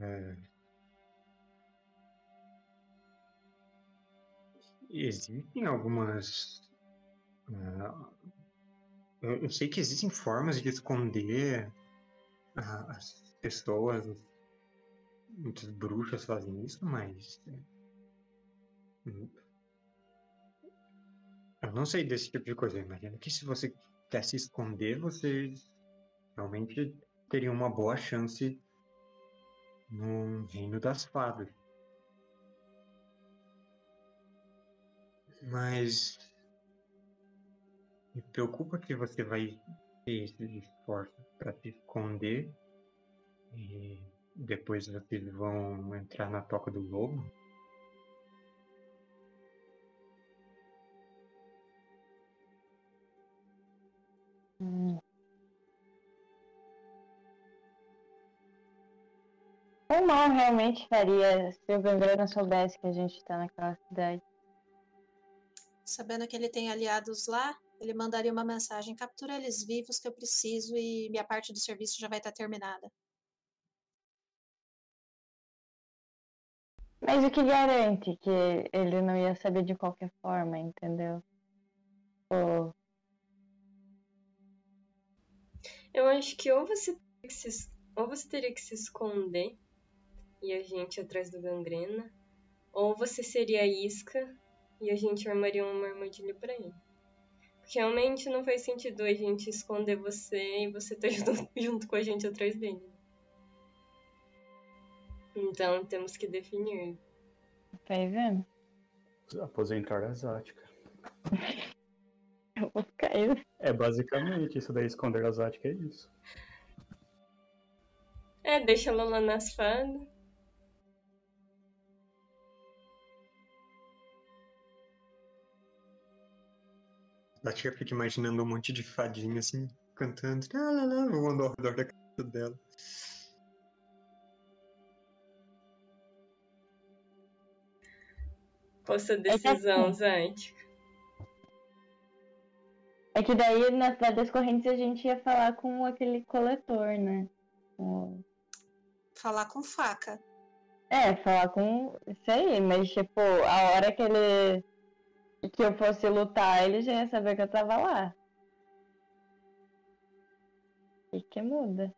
É. Existem algumas. ah, eu, sei que existem formas de esconder as pessoas. Muitas bruxas fazem isso, mas. hum, Eu não sei desse tipo de coisa. Eu imagino que se você quer se esconder, você realmente teria uma boa chance no reino das fadas. Mas me preocupa que você vai ter esses esforços para se esconder e depois vocês vão entrar na toca do lobo. Hum. O mal realmente faria se o Gangrena soubesse que a gente tá naquela cidade. Sabendo que ele tem aliados lá, ele mandaria uma mensagem: captura eles vivos que eu preciso e minha parte do serviço já vai estar terminada. Mas o que garante que ele não ia saber de qualquer forma, entendeu? Pô, Eu acho que ou você, se ou você teria que se esconder e a gente atrás do gangrena, ou você seria a isca e a gente armaria uma armadilha pra ele. Porque realmente não faz sentido a gente esconder você e você tá [laughs] junto, junto com a gente atrás dele. Então temos que definir. tá aí vendo? Aposentar a Zática. [laughs] Eu vou ficar eu. É basicamente isso daí, esconder a Zática é isso. É, deixa ela lá nas fadas. A tia fica imaginando um monte de fadinha assim, cantando, lá, lá, lá, voando ao redor da casa dela. Qual sua decisão, Zante? É que daí na cidade das correntes a gente ia falar com aquele coletor, né? Com- Falar com faca. É, falar com isso aí, mas tipo, a hora que ele que eu fosse lutar, ele já ia saber que eu tava lá. E que muda.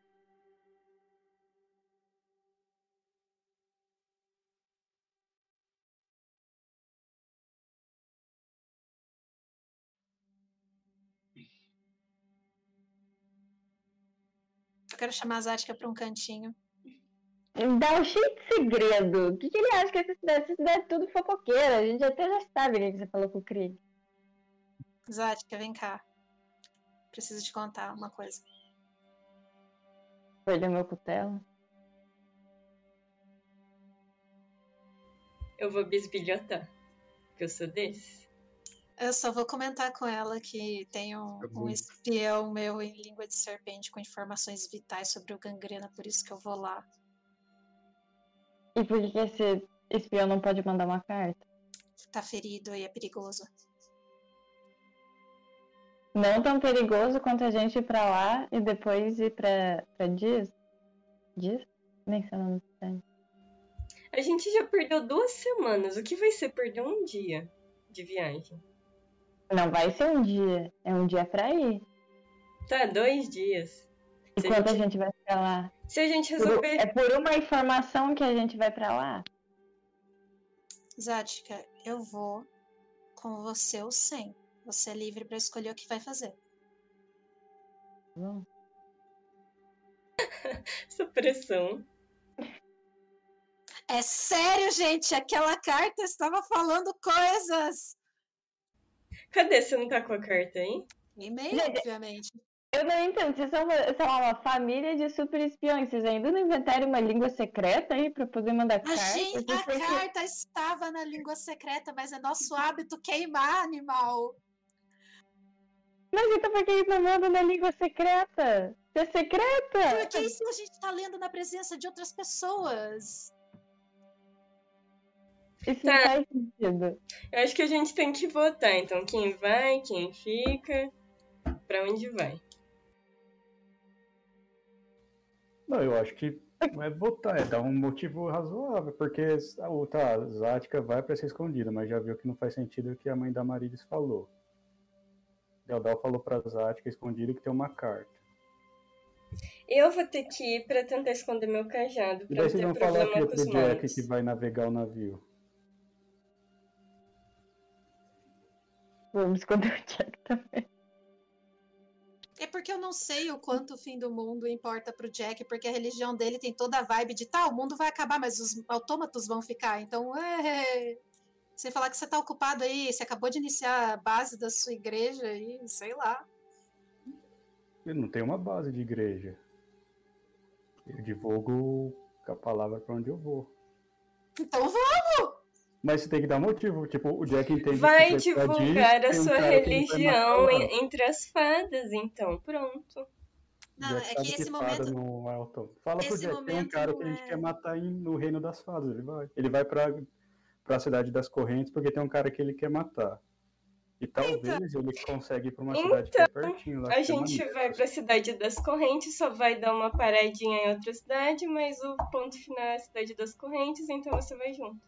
Eu quero chamar a Zática pra um cantinho. Dá um cheio de segredo. O que, que ele acha que essa cidade? Essa cidade é tudo fofoqueira. A gente até já sabe o que que você falou com o Krieg. Zática, vem cá. Preciso te contar uma coisa. Perdeu meu cutelo. Eu vou bisbilhotar. Porque eu sou desses. Eu só vou comentar com ela que tem um, um espião meu em língua de serpente com informações vitais sobre o gangrena, por isso que eu vou lá. E por que, esse espião não pode mandar uma carta? Tá ferido e é perigoso. Não tão perigoso quanto a gente ir pra lá e depois ir pra, pra Diz? Diz? Nem sei o nome cidade. A gente já perdeu duas semanas. O que vai ser perder um dia de viagem? Não vai ser um dia. É um dia pra ir. Tá, dois dias. E Se a quanto a gente- gente vai pra lá? Se a gente Por- resolver. é por uma informação que a gente vai pra lá? Zática, eu vou com você ou sem. Você é livre pra escolher o que vai fazer. [laughs] Bom, Essa pressão. É sério, gente? Aquela carta estava falando coisas! Cadê? Você não tá com a carta aí? E-mail, obviamente. Eu não entendo. Vocês são, uma- sei lá, uma família de super espiões. Vocês ainda não inventaram uma língua secreta aí pra poder mandar A, carta? gente, a Porque- carta estava na língua secreta, mas é nosso hábito queimar animal. Mas então por que eles não mandam na língua secreta? Se é secreta? Porque isso a gente tá lendo na presença de outras pessoas. Isso Tá. não faz sentido. Eu acho que a gente tem que votar. Então, quem vai, quem fica, pra onde vai. Não, eu acho que não é votar, é dar um motivo razoável, porque a outra Zática vai pra ser escondida, mas já viu que não faz sentido o que a mãe da Marilis falou. Deldal falou pra Zática escondida que tem uma carta. Eu vou ter que ir pra tentar esconder meu cajado, E pra daí não vocês vão falar com pro Jack que vai navegar o navio. Vamos esconder o Jack também. É porque eu não sei o quanto o fim do mundo importa pro Jack, porque a religião dele tem toda a vibe de tá, o mundo vai acabar, mas os autômatos vão ficar. Então, é. Você falar que você tá ocupado aí, você acabou de iniciar a base da sua igreja aí, sei lá. Ele não tem uma base de igreja. Eu divulgo a palavra pra onde eu vou. Então vamos! Mas você tem que dar motivo. Tipo, o Jack entende Vai que diz, divulgar a um sua que vai religião ela. entre as fadas, então. Pronto. Não, Jack é que esse fada momento. Não é autônomo. Fala pro esse Jack, tem um cara que a não gente é- quer matar em- no reino das fadas. Ele vai. Ele vai pra, pra cidade das correntes porque tem um cara que ele quer matar. E talvez ele consiga ir pra uma cidade que é pertinho lá. A que gente Nexus. vai pra cidade das correntes, só vai dar uma paradinha em outra cidade, mas o ponto final é a cidade das correntes, então você vai junto.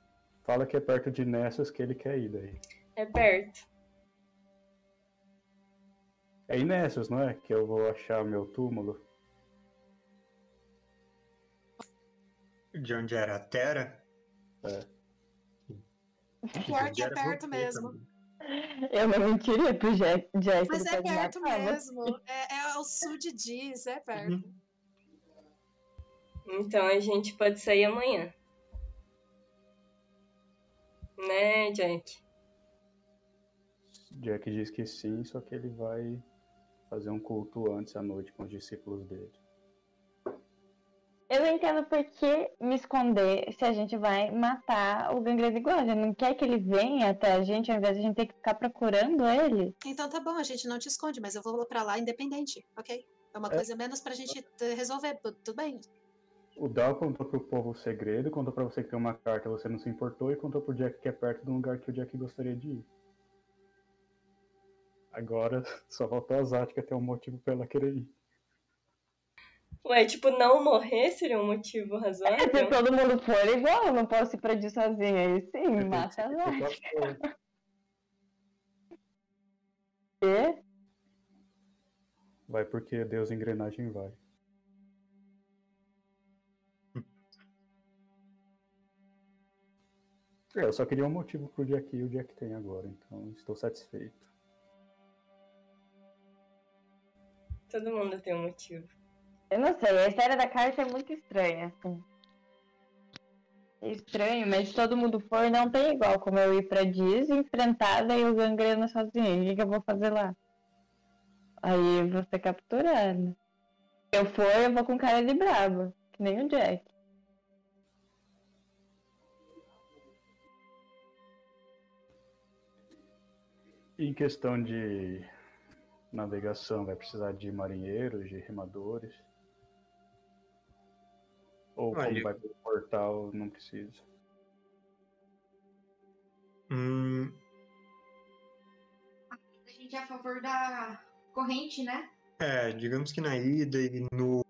Fala que é perto de Nessus que ele quer ir daí. É perto. É em Nessus, não é? Que eu vou achar meu túmulo. De onde era a Terra? Pior De que é perto mesmo. também. Eu não mentiria pro Jack. Jack Mas é perto mesmo. É, é ao sul de Diz, é perto. Uhum. Então a gente pode sair amanhã. Né, Jack? Jack diz que sim, só que ele vai fazer um culto antes à noite com os discípulos dele. Eu não entendo por que me esconder se a gente vai matar o gangreno igual. Não quer que ele venha até a gente, ao invés de a gente ter que ficar procurando ele. Então tá bom, a gente não te esconde, mas eu vou pra lá independente, ok? É uma É. coisa menos pra gente eh, resolver, tu- tudo bem? O Dal contou pro povo o segredo, contou pra você que tem uma carta, você não se importou, e contou pro Jack que é perto de um lugar que o Jack gostaria de ir. Agora [laughs] só faltou a Zática ter um motivo pra ela querer ir. Ué, tipo, não morrer seria um motivo Se razoável? todo mundo for igual, eu não posso ir pra dir sozinha. Aí sim, mata a você for. E Vai porque Deus engrenagem vai. É, eu só queria um motivo pro Jack ir e o Jack tem agora, então estou satisfeito. Todo mundo tem um motivo. Eu não sei, a história da carta é muito estranha, assim. É estranho, mas se todo mundo for, não tem igual como eu ir pra Diz, enfrentada e o gangreno sozinho. O que, que eu vou fazer lá? Aí eu vou ser capturada. Se eu for, eu vou com cara de brabo, que nem o Jack. Em questão de navegação, vai precisar de marinheiros, de remadores? Ou Olha- como vai pro portal, não precisa? Hum, A gente é a favor da corrente, né? é, digamos que na ida e no,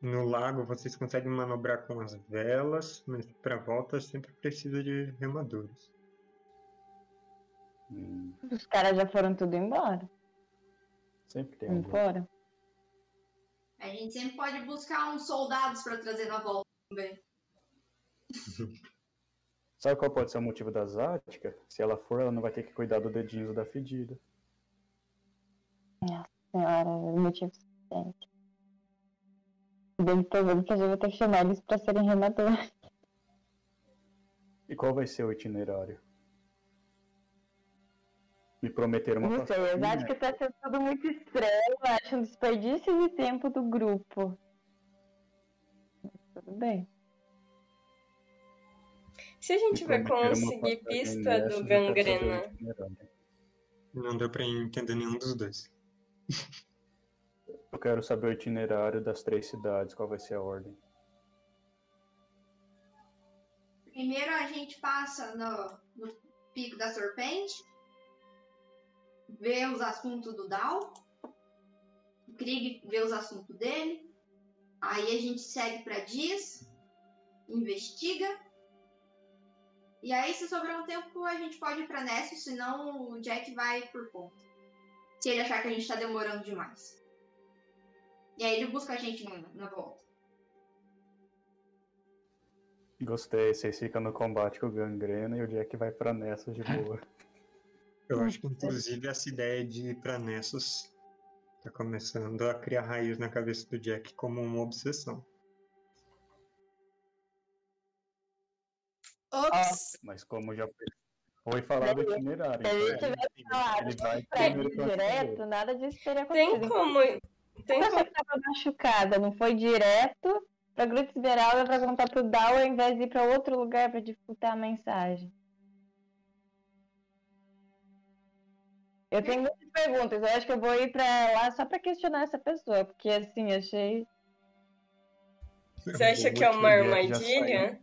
no lago vocês conseguem manobrar com as velas, mas para volta sempre precisa de remadores. Hum, Os caras já foram tudo embora. sempre tem Não um. foram? A gente sempre pode buscar uns soldados pra trazer na volta também. Sabe qual pode ser o motivo da Zática? Se ela for, ela não vai ter que cuidar do dedinho da fedida. Senhora, é motivo suficiente. A gente vai ter que chamar eles pra serem remadores. E qual vai ser o itinerário? Me prometeram uma Não sei, eu acho que tá sendo tudo muito estranho. Eu acho um desperdício de tempo do grupo. Mas Tudo bem. Se a gente vai conseguir pista do gangrena. Não deu para entender nenhum dos dois. Eu quero saber o itinerário das três cidades, qual vai ser a ordem. Primeiro a gente passa no, no Pico da Serpente, vê os assuntos do Dal, o Krieg vê os assuntos dele, aí a gente segue pra Diz, investiga, e aí se sobrar um tempo a gente pode ir pra Nessus, senão o Jack vai por conta. Se ele achar que a gente tá demorando demais. E aí ele busca a gente na, na volta. Gostei, vocês ficam no combate com o gangrena e o Jack vai pra nessa de boa. [laughs] Eu acho que inclusive essa ideia de ir para Nessus tá começando a criar raiz na cabeça do Jack como uma obsessão. Ops! Mas como já foi- foi falado o itinerário, gente então tivesse falado ele vai pra direto, nada disso teria tem acontecido. como. Tem Você como. que tava machucada, não foi direto pra Gruta Esmeralda pra contar pro Dal ao invés de ir pra outro lugar pra dificultar a mensagem. Eu tenho muitas perguntas, eu acho que eu vou ir pra lá só pra questionar essa pessoa, porque assim, achei. Você acha que é uma armadilha?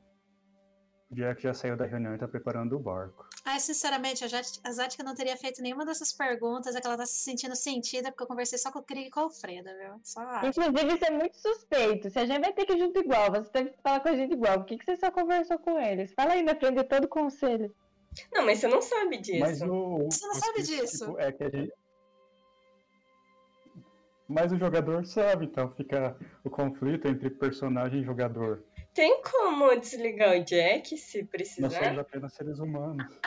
O Jack já saiu da reunião e tá preparando o barco. Ai, sinceramente, a a Zática não teria feito nenhuma dessas perguntas, é que ela tá se sentindo sentida, porque eu conversei só com o Krieg e com o Alfredo, viu? Só. Inclusive, isso é muito suspeito. Se a gente vai ter que ir junto igual, você teve que falar com a gente igual. Por que, que você só conversou com eles? Fala aí na frente de todo o conselho. Não, mas você não sabe disso. Mas o. Você não o sabe tipo, disso. é que a gente... Mas o jogador sabe, então fica o conflito entre personagem e jogador. Tem como desligar o Jack se Nós precisar? somos apenas seres humanos.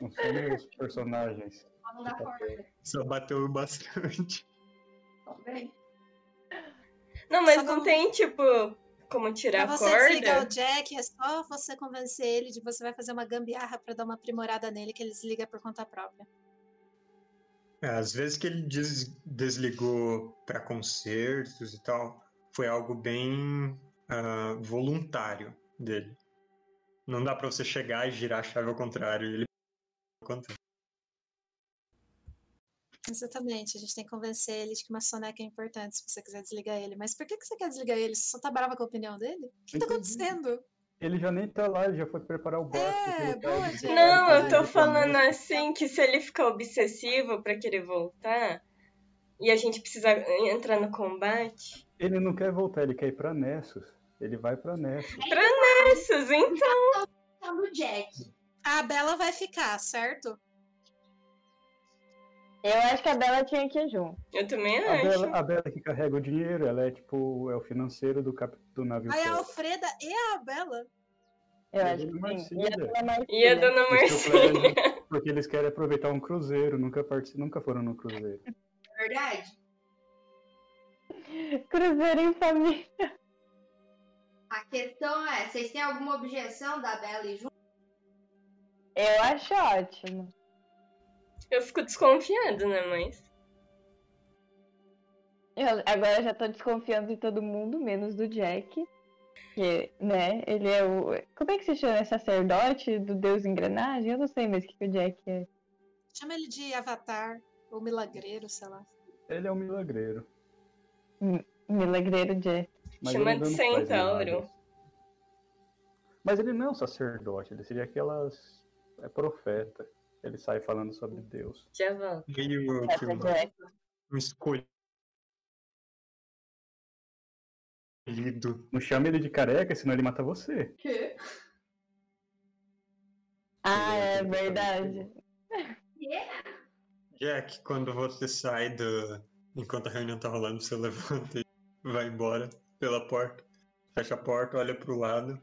Não somos personagens. Vamos dar corda. Só bateu bastante. Não, mas Só não como- tem, tipo, como tirar Pra a você desligar o corda? Jack, é só você convencer ele de que você vai fazer uma gambiarra pra dar uma aprimorada nele, que ele desliga por conta própria. É, Às vezes que ele des- desligou para concertos e tal, foi algo bem ah, voluntário dele. Não dá pra você chegar e girar a chave ao contrário ele acontece. Exatamente, a gente tem que convencer ele de que uma soneca é importante se você quiser desligar ele. Mas por que, que você quer desligar ele? Você só tá brava com a opinião dele? O que tá acontecendo? Ele já nem tá lá, ele já foi preparar o barco. É, boa, Diego. Não, eu tô falando assim que se ele ficar obsessivo pra querer voltar e a gente precisar entrar no combate. Ele não quer voltar, ele quer ir pra Nessus. Ele vai pra Nessus. Esses, então. Tá no Jack. A Bela vai ficar, certo? Eu acho que a Bela tinha que ir junto. Eu também A acho. Bela, a Bela que carrega o dinheiro, ela é tipo, é o financeiro do, cap, do navio. Aí a. Alfreda e a Bela. Eu E a acho Dona que sim. E a? Dona Marcília. E a dona Marcinha. [laughs] Porque eles querem aproveitar um cruzeiro, nunca, nunca foram no cruzeiro. É verdade? [laughs] Cruzeiro em família. A questão é, vocês têm alguma objeção da Bela e junto? Eu acho ótimo. Eu fico desconfiado, né, mas. Eu agora já tô desconfiando de todo mundo, menos do Jack. Que, né, ele é o. Como é que se chama? Sacerdote do Deus Engrenagem? Eu não sei mais o que, que o Jack é. Chama ele de Avatar ou Milagreiro, sei lá. Ele é um milagreiro. Milagreiro Jack. Mas Chama ele de centauro. Mas ele não é um sacerdote, ele seria aquelas. É profeta. Ele sai falando sobre Deus. Já volto. Meio que Jack. um escolhido. Não chame ele de careca, senão ele mata você. Que? Ah, é verdade. Jack, quando você sai do. Enquanto a reunião tá rolando, você [laughs] levanta e vai embora pela porta. Fecha a porta, olha pro lado.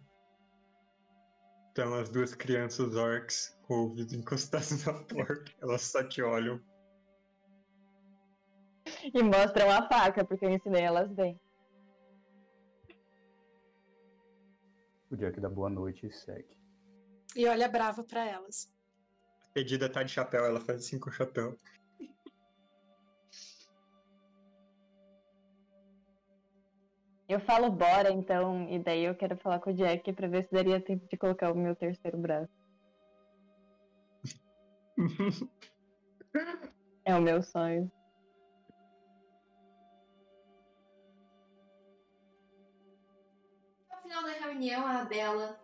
Estão as duas crianças orcs com o ouvido encostados na porta. Elas só te olham. E mostram a faca, porque eu ensinei elas bem. O Jack dá boa noite e segue. E olha bravo pra elas. A pedida tá de chapéu, ela faz assim com o chapéu. Eu falo bora, então, e daí eu quero falar com o Jack pra ver se daria tempo de colocar o meu terceiro braço. É o meu sonho. No final da reunião, a Bela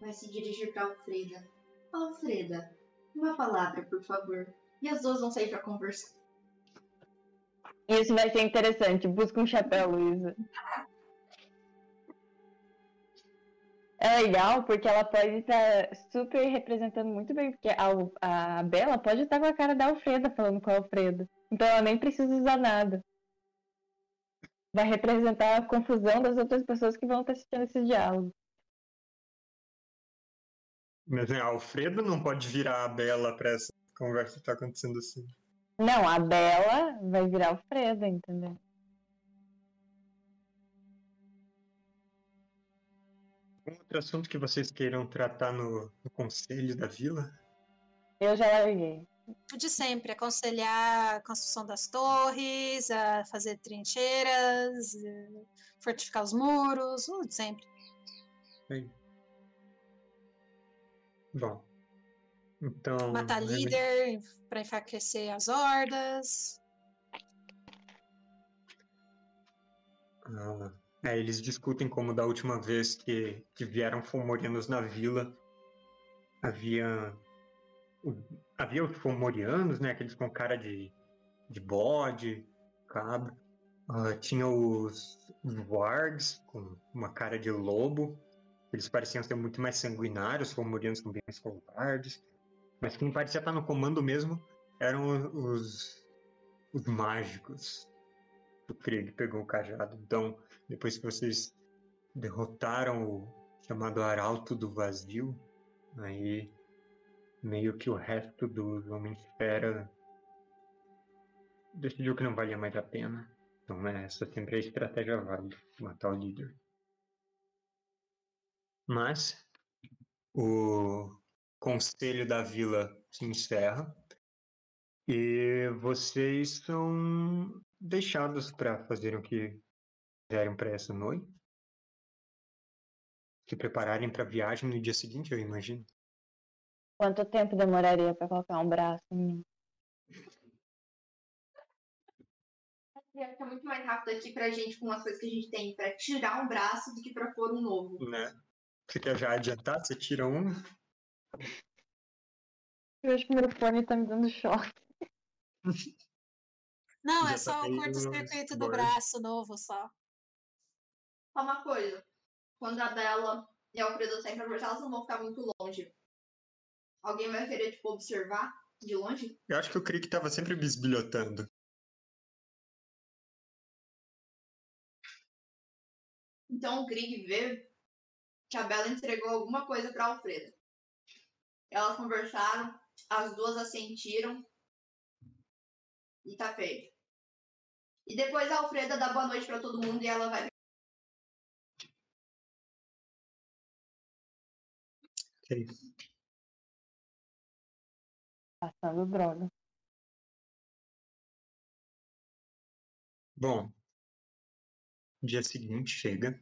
vai se dirigir para Alfreda. Alfreda, uma palavra, por favor. E as duas vão sair para conversar. Isso vai ser interessante. Busca um chapéu, Luísa. [laughs] É legal porque ela pode estar super representando muito bem, porque a, a Bela pode estar com a cara da Alfreda falando com a Alfreda. Então ela nem precisa usar nada. Vai representar a confusão das outras pessoas que vão estar assistindo esse diálogo. Mas né, Alfredo não pode virar a Bela pra essa conversa que tá acontecendo assim. Não, a Bela vai virar Alfreda, entendeu? Outro assunto que vocês queiram tratar no, no conselho da vila? Eu já larguei. O de sempre, aconselhar a construção das torres, a fazer trincheiras, fortificar os muros, o de sempre. Bem. Bom. Então. Matar né, líder pra enfraquecer as hordas. Ah, é, eles discutem como da última vez que, que vieram fomorianos na vila, havia havia os fomorianos, né, aqueles com cara de, de bode, cabra. Ah, tinha os, wargs com uma cara de lobo. Eles pareciam ser muito mais sanguinários, os fomorianos são bem mais covardes. Mas quem parecia estar no comando mesmo eram os, os mágicos o Krieg pegou o cajado. Então, depois que vocês derrotaram o chamado Arauto do Vazio, aí meio que o resto dos Homens-Fera decidiu que não valia mais a pena. Então, né, essa sempre é a estratégia válida, matar o líder. Mas o conselho da vila se encerra E vocês são deixados para fazerem o que quiserem para essa noite. Se prepararem para a viagem no dia seguinte, eu imagino. Quanto tempo demoraria pra colocar um braço em mim? Ia ficar muito mais rápido aqui pra gente com as coisas que a gente tem pra tirar um braço do que pra pôr um novo. Né? Você quer já adiantar? Você tira um. Eu acho que meu fone tá me dando choque. Não, Já é só tá o curto-circuito do braço novo só. Só uma coisa. Quando a Bela e a Alfredo saem pra conversar, elas não vão ficar muito longe. Alguém vai querer, tipo, observar de longe? Eu acho que o Crick tava sempre bisbilhotando. Então o Grig vê que a Bela entregou alguma coisa pra Alfredo. Elas conversaram, as duas assentiram e tá feito. E depois a Alfreda dá boa noite pra todo mundo e ela vai. Ok. Passando droga. Bom, dia seguinte chega.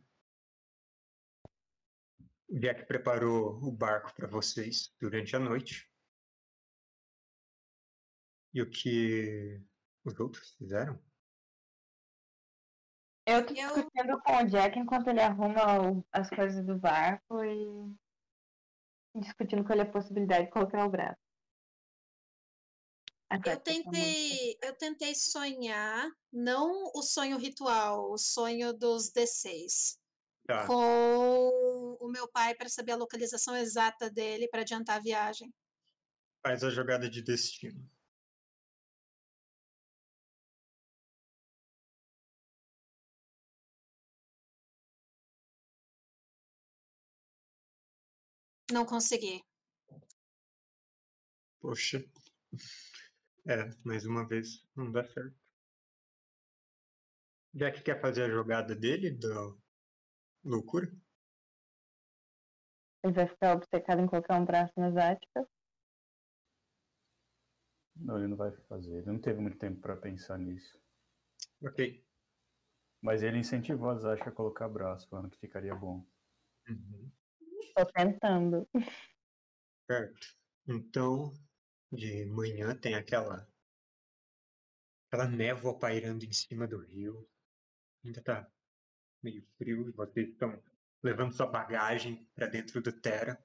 O Jack preparou o barco para vocês durante a noite. E o que os outros fizeram? Eu tô discutindo com o Jack enquanto ele arruma o- as coisas do barco e discutindo com ele a possibilidade de colocar o braço. A Eu tentei, eu tentei sonhar, não o sonho ritual, o sonho dos D6, Tá, com o meu pai para saber a localização exata dele para adiantar a viagem. faz a jogada de destino. Não consegui. Poxa. É, mais uma vez, não dá certo. Jack quer fazer a jogada dele, da loucura? Ele vai ficar obcecado em colocar um braço na Zática. Não, ele não vai fazer. Ele não teve muito tempo pra pensar nisso. Ok. Mas ele incentivou a Zasha a colocar braço, falando que ficaria bom. Uhum. Tô tentando. Certo. Então, de manhã tem aquela aquela névoa pairando em cima do rio. Ainda tá meio frio e vocês estão levando sua bagagem para dentro do Terra.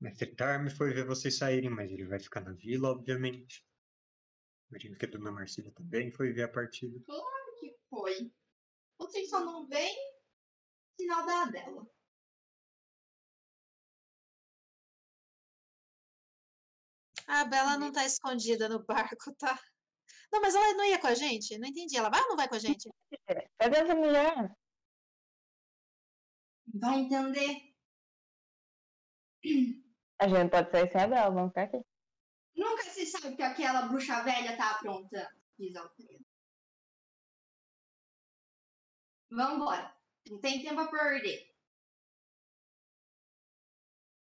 Mestre Tarme foi ver vocês saírem, mas ele vai ficar na vila, obviamente. Imagino que a Dona Marcília também foi ver a partida. Claro que foi. Vocês só não veem sinal da Adela. A Bela não tá escondida no barco, tá? Não, mas ela não ia com a gente? Não entendi. Ela vai ou não vai com a gente? Cadê essa mulher? Vai entender. A gente pode sair sem a Bela, vamos ficar aqui. Nunca se sabe o que aquela bruxa velha tá aprontando, diz Alfredo. Vambora. Não tem tempo a perder.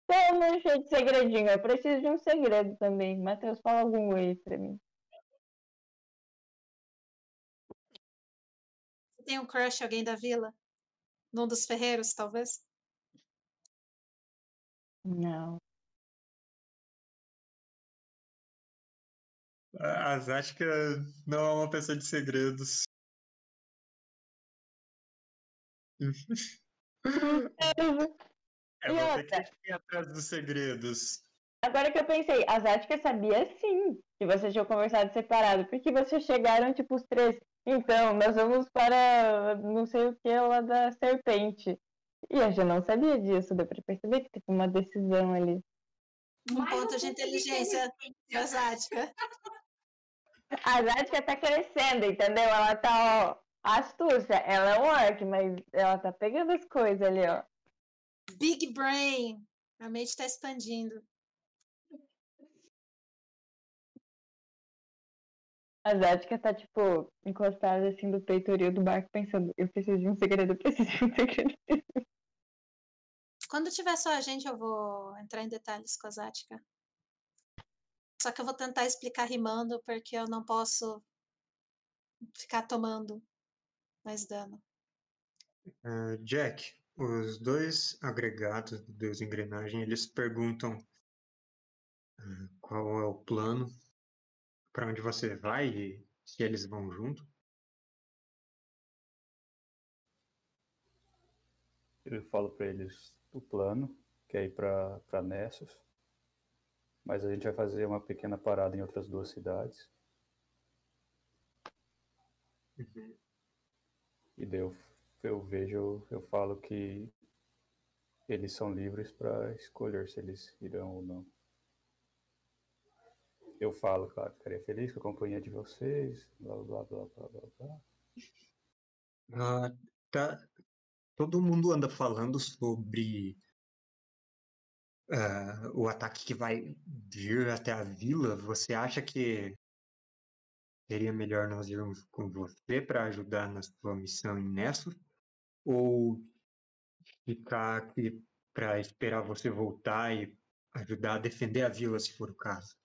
Tamo cheio de segredinho. Eu preciso de um segredo também. Matheus, fala algum aí pra mim. Você tem um crush em alguém da vila? Num dos ferreiros, talvez? Não. A a Zatka não é uma pessoa de segredos. É E você outra? que ir atrás dos segredos. Agora que eu pensei, a Zática sabia sim que vocês tinham conversado separado, porque vocês chegaram, tipo, os três. Então, nós vamos para não sei o que lá da serpente. E a gente não sabia disso, deu pra perceber que teve uma decisão ali. Um Mais ponto de inteligência da Zática. A Zática tá crescendo, entendeu? Ela tá, ó, astúcia. Ela é um orc, mas ela tá pegando as coisas ali, ó. Big Brain. A mente tá expandindo. A Zática tá, tipo, encostada assim no peitoril do barco, pensando, eu preciso de um segredo, eu preciso de um segredo. Quando tiver só a gente, eu vou entrar em detalhes com a Zática. Só que eu vou tentar explicar rimando, porque eu não posso ficar tomando mais dano. Ah, Jack, os dois agregados do Deus Engrenagem, eles perguntam ah, qual é o plano, para onde você vai e se eles vão junto. Eu falo pra eles o plano, que é ir pra Nessus. Mas a gente vai fazer uma pequena parada em outras duas cidades. E daí eu, eu vejo, eu falo que eles são livres para escolher se eles irão ou não. Eu falo, claro, ficaria feliz com a companhia de vocês, blá blá blá blá blá blá. Ah, tá. Todo mundo anda falando sobre ah, o ataque que vai vir até a vila. Você acha que seria melhor nós irmos com você para ajudar na sua missão em Nessus? Ou ficar aqui para esperar você voltar e ajudar a defender a vila, se for o caso?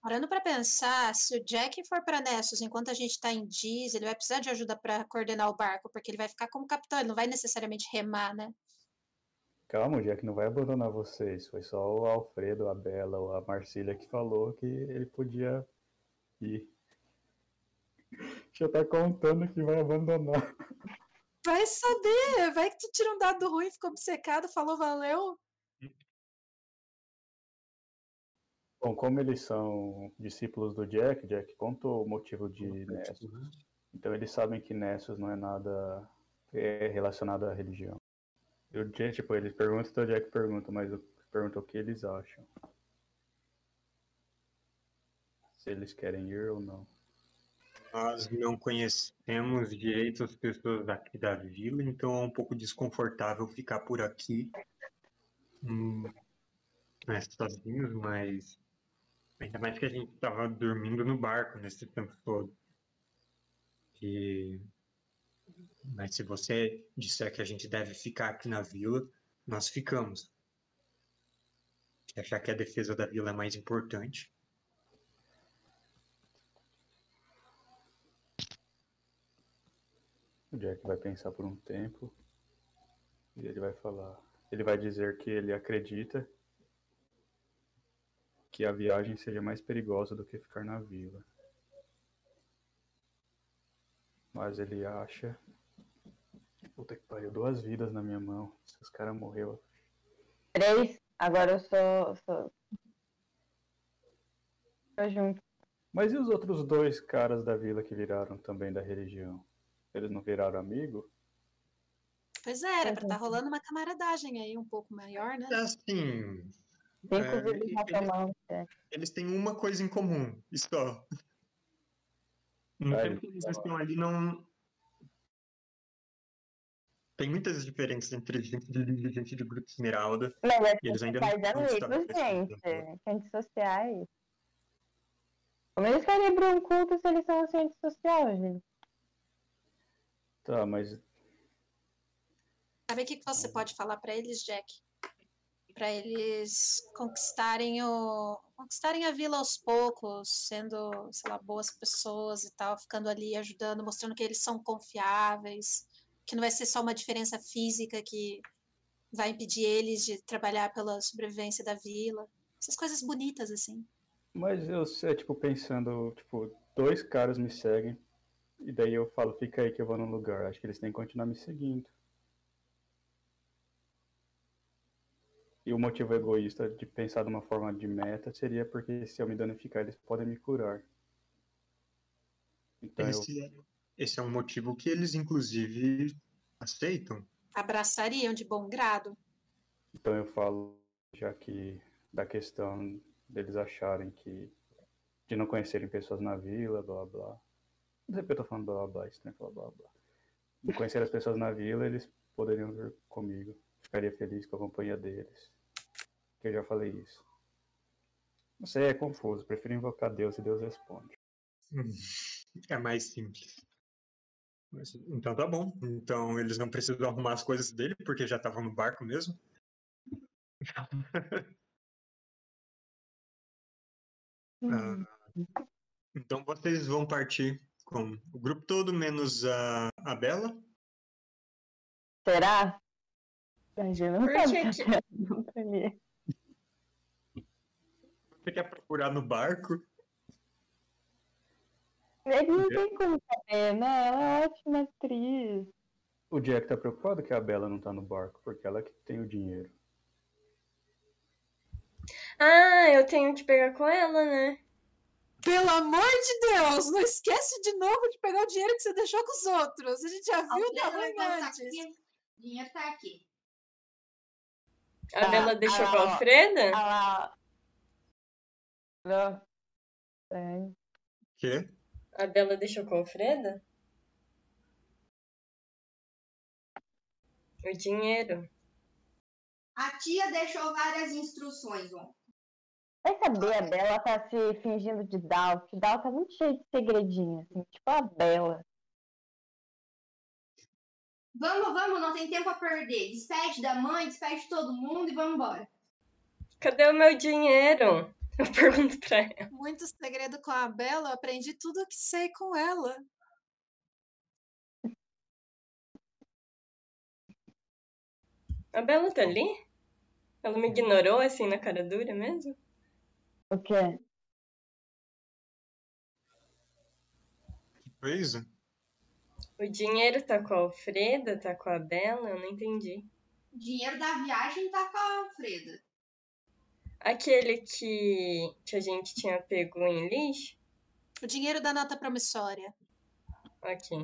Parando pra pensar, se o Jack for pra Nessus enquanto a gente tá em Diz, ele vai precisar de ajuda pra coordenar o barco, porque ele vai ficar como capitão, ele não vai necessariamente remar, né? Calma, o Jack não vai abandonar vocês. Foi só o Alfredo, a Bela ou a Marcília que falou que ele podia ir. Já tá contando que vai abandonar. Vai saber, vai que tu tira um dado ruim, ficou obcecado, falou valeu. Bom, como eles são discípulos do Jack, Jack contou o motivo de Nessus. Então eles sabem que Nessus não é nada é relacionado à religião. E o Jack, tipo, eles perguntam, então o Jack pergunta, mas pergunta o que eles acham. Se eles querem ir ou não. Nós não conhecemos direito as pessoas daqui da vila, então é um pouco desconfortável ficar por aqui hum, né, sozinhos, mas ainda mais que a gente estava dormindo no barco nesse tempo todo. E... Mas se você disser que a gente deve ficar aqui na vila, nós ficamos. Se achar que a defesa da vila é mais importante, O Jack vai pensar por um tempo e ele vai falar. Ele vai dizer que ele acredita que a viagem seja mais perigosa do que ficar na vila. Mas ele acha. Puta que pariu, duas vidas na minha mão. Se os caras morreu. Três, agora eu sou. sou... Tô junto. Mas e os outros dois caras da vila que viraram também da religião? Eles não viraram amigo? Pois é, era pra estar rolando uma camaradagem aí um pouco maior, né? assim. É, na tua eles- mão. é. eles têm uma coisa em comum, só. No tempo que eles estão ali, não. Tem muitas diferenças entre gente de Lili e gente de Grupo Esmeralda. Mas é E eles que ainda faz não amigos, gente. dentro Antissociais. Como eles querem um culto se eles são assim antissociais, gente? Tá, mas Sabe o que, que você pode falar pra eles, Jack? Pra eles conquistarem o conquistarem a vila aos poucos, sendo, sei lá, boas pessoas e tal, ficando ali ajudando, mostrando que eles são confiáveis, que não vai ser só uma diferença física que vai impedir eles de trabalhar pela sobrevivência da vila. Essas coisas bonitas assim. Mas eu sei, tipo, pensando, tipo, dois caras me seguem, e daí eu falo, fica aí que eu vou num lugar. Acho que eles têm que continuar me seguindo. E o motivo egoísta de pensar de uma forma de meta seria porque se eu me danificar, eles podem me curar. Então eu, é- esse é um motivo que eles, inclusive, aceitam. Abraçariam de bom grado. então eu falo, já que da questão deles acharem que. de não conhecerem pessoas na vila, blá blá. Não sei porque eu tô falando blá blá, estranho falar blá blá. De conhecer as pessoas na vila, eles poderiam vir comigo. Ficaria feliz com a companhia deles. Que eu já falei isso. Não sei, é confuso. Prefiro invocar Deus e Deus responde. [laughs] É mais simples. Mas, então tá bom. Então eles não precisam arrumar as coisas dele, porque já estavam no barco mesmo. [laughs] Hum. Ah, então vocês vão partir com o grupo todo, menos a, a Bela. Será? Gente não tá. [laughs] Você quer procurar no barco? É que não tem como saber, né? Ela é ótima atriz. O Jack tá preocupado que a Bela não tá no barco, porque ela que tem o dinheiro. Ah, eu tenho que pegar com ela, né? Pelo amor de Deus, não esquece de novo de pegar o dinheiro que você deixou com os outros. A gente já viu o tamanho antes. O dinheiro tá aqui. A Bela deixou ah, com a. Alfreda? Ela. Não. É. Quê? A Bela deixou com a Alfreda? O dinheiro. A tia deixou várias instruções, ó. Vai saber, a Bela tá se fingindo de Dal. que Dal tá muito cheio de segredinho, assim, tipo a Bela. Vamos, vamos, não tem tempo a perder. Despede da mãe, despede de todo mundo e vamos embora. Cadê o meu dinheiro? [laughs] Eu pergunto pra ela. Muito segredo com a Bela, eu aprendi tudo o que sei com ela. A Bela tá ali? Ela me ignorou assim na cara dura mesmo? O quê? Que coisa? O dinheiro tá com a Alfreda, tá com a Bela? Eu não entendi. O dinheiro da viagem tá com a Alfreda. Aquele que, que a gente tinha pego em lixo? O dinheiro da nota promissória. Ok.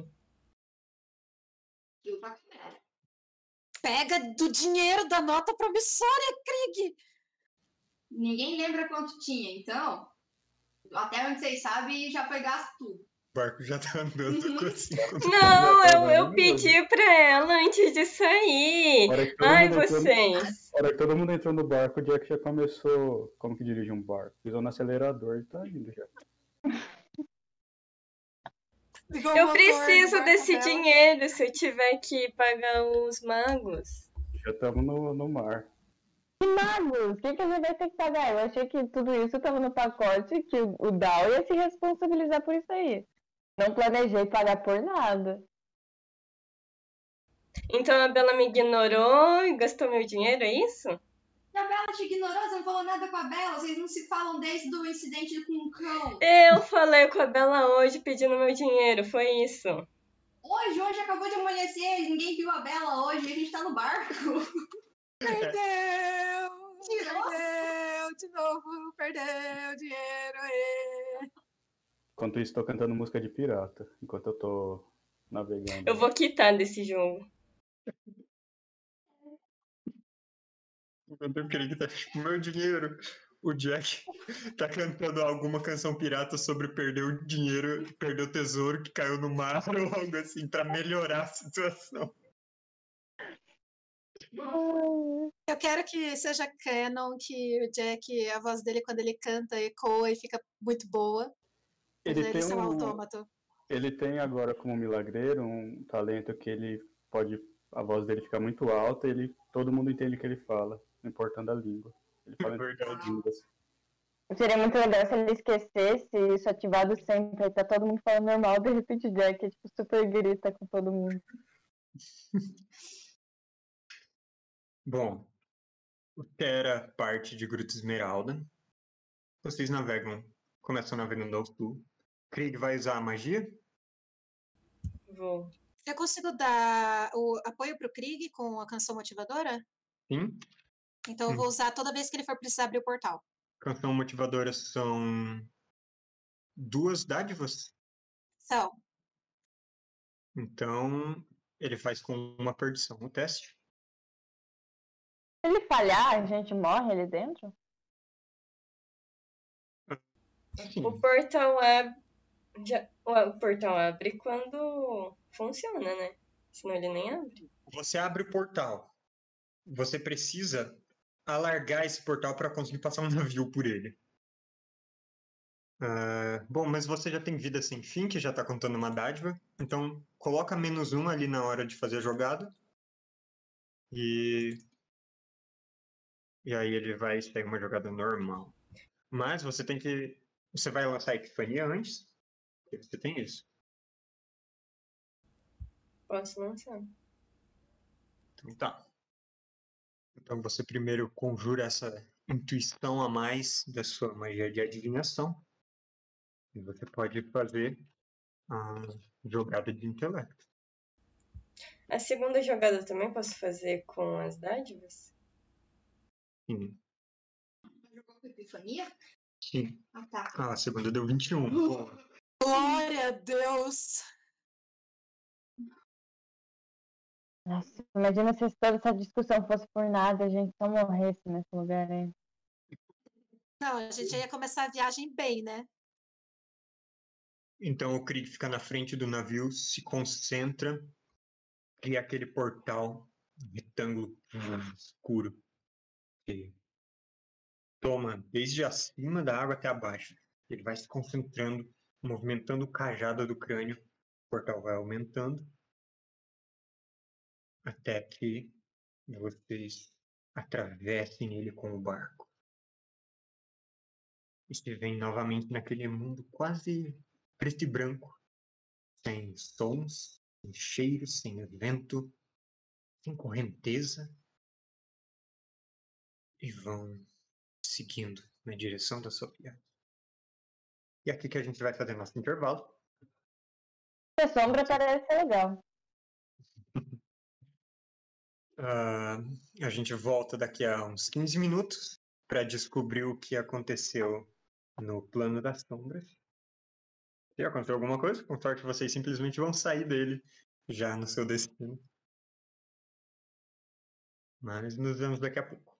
O ela. Pega do dinheiro da nota promissória, Krieg! Ninguém lembra quanto tinha, então. Até onde vocês sabem, já foi gasto tudo. O barco já tá andando Uhum. com cinco Não, tá eu, eu vendo pedi pra ela antes de sair. Ai, vocês. a hora que todo mundo entrou no barco, o Jack já começou. Como que dirige um barco? Pisou no acelerador e tá indo já. Eu preciso desse dela. dinheiro se eu tiver que pagar os magos. Já estamos no, no mar. Que magos! O que, que a gente vai ter que pagar? Eu achei que tudo isso tava no pacote, que o, o Dal ia se responsabilizar por isso aí. Não planejei pagar por nada. Então a Bela me ignorou e gastou meu dinheiro, é isso? E a Bela te ignorou, você não falou nada com a Bela, vocês não se falam desde o incidente com o cão. Eu falei com a Bela hoje pedindo meu dinheiro, foi isso. Hoje, hoje acabou de amanhecer, ninguém viu a Bela hoje, a gente tá no barco. Perdeu! Tirou? Perdeu de novo, perdeu dinheiro. ê. Enquanto isso, tô cantando música de pirata. Enquanto eu tô navegando. Eu vou quitar desse jogo. Enquanto eu creio que tá tipo, meu dinheiro. O Jack [laughs] tá cantando alguma canção pirata sobre perder o dinheiro, perder o tesouro que caiu no mar [laughs] ou algo assim, pra melhorar a situação. Eu quero que seja canon, que o Jack, a voz dele quando ele canta ecoa e fica muito boa. Ele ele tem, ser um autômato. ele tem agora como milagreiro um talento que ele pode. A voz dele fica muito alta e ele, todo mundo entende o que ele fala, não importando a língua. Ele fala em línguas. Seria muito legal se ele esquecesse isso ativado sempre. Aí tá todo mundo falando normal, de repente o Jack tipo, super grita com todo mundo. [laughs] Bom, o que era parte de Gruta Esmeralda. Vocês navegam, começam navegando ao sul. Krieg vai usar a magia? Vou. Eu consigo dar o apoio pro Krieg com a canção motivadora? Sim. Então eu vou usar toda vez que ele for precisar abrir o portal. Canção motivadora são duas dádivas. Então, Então, ele faz com uma perdição o teste. Se ele falhar, a gente morre ali dentro? Assim, O portal abre. Já- O portal abre quando funciona, né? Senão ele nem abre. você abre o portal. Você precisa alargar esse portal para conseguir passar um [laughs] navio por ele. Ah, bom, mas você já tem vida sem fim, que já tá contando uma dádiva. Então, coloca menos um ali na hora de fazer a jogada. E. E aí ele vai sair uma jogada normal. Mas você tem que. Você vai lançar a epifania antes. Você tem isso. Posso lançar. Então tá. Então você primeiro conjura essa intuição a mais da sua magia de adivinhação. E você pode fazer a jogada de intelecto. A segunda jogada eu também posso fazer com as dádivas? Sim. Jogou com epifania? Sim. Ah, tá. Ah, a segunda deu 21. Boa. Glória a Deus! Nossa, imagina se toda essa discussão fosse por nada, a gente só morresse nesse lugar aí. Não, a gente ia começar a viagem bem, né? Então o Krieg fica na frente do navio, se concentra, cria aquele portal, retângulo escuro, que toma desde acima da água até abaixo. Ele vai se concentrando, movimentando o cajado do crânio, o portal vai aumentando, até que vocês atravessem ele com o barco. E se vem novamente naquele mundo quase preto e branco, sem sons, sem cheiros, sem vento, sem correnteza, e vão seguindo na direção da sua viagem. E aqui que a gente vai fazer nosso intervalo. A sombra parece legal. [laughs] Ah, a gente volta daqui a uns 15 minutos para descobrir o que aconteceu no plano das sombras. Se aconteceu alguma coisa, com sorte vocês simplesmente vão sair dele já no seu destino. Mas nos vemos daqui a pouco.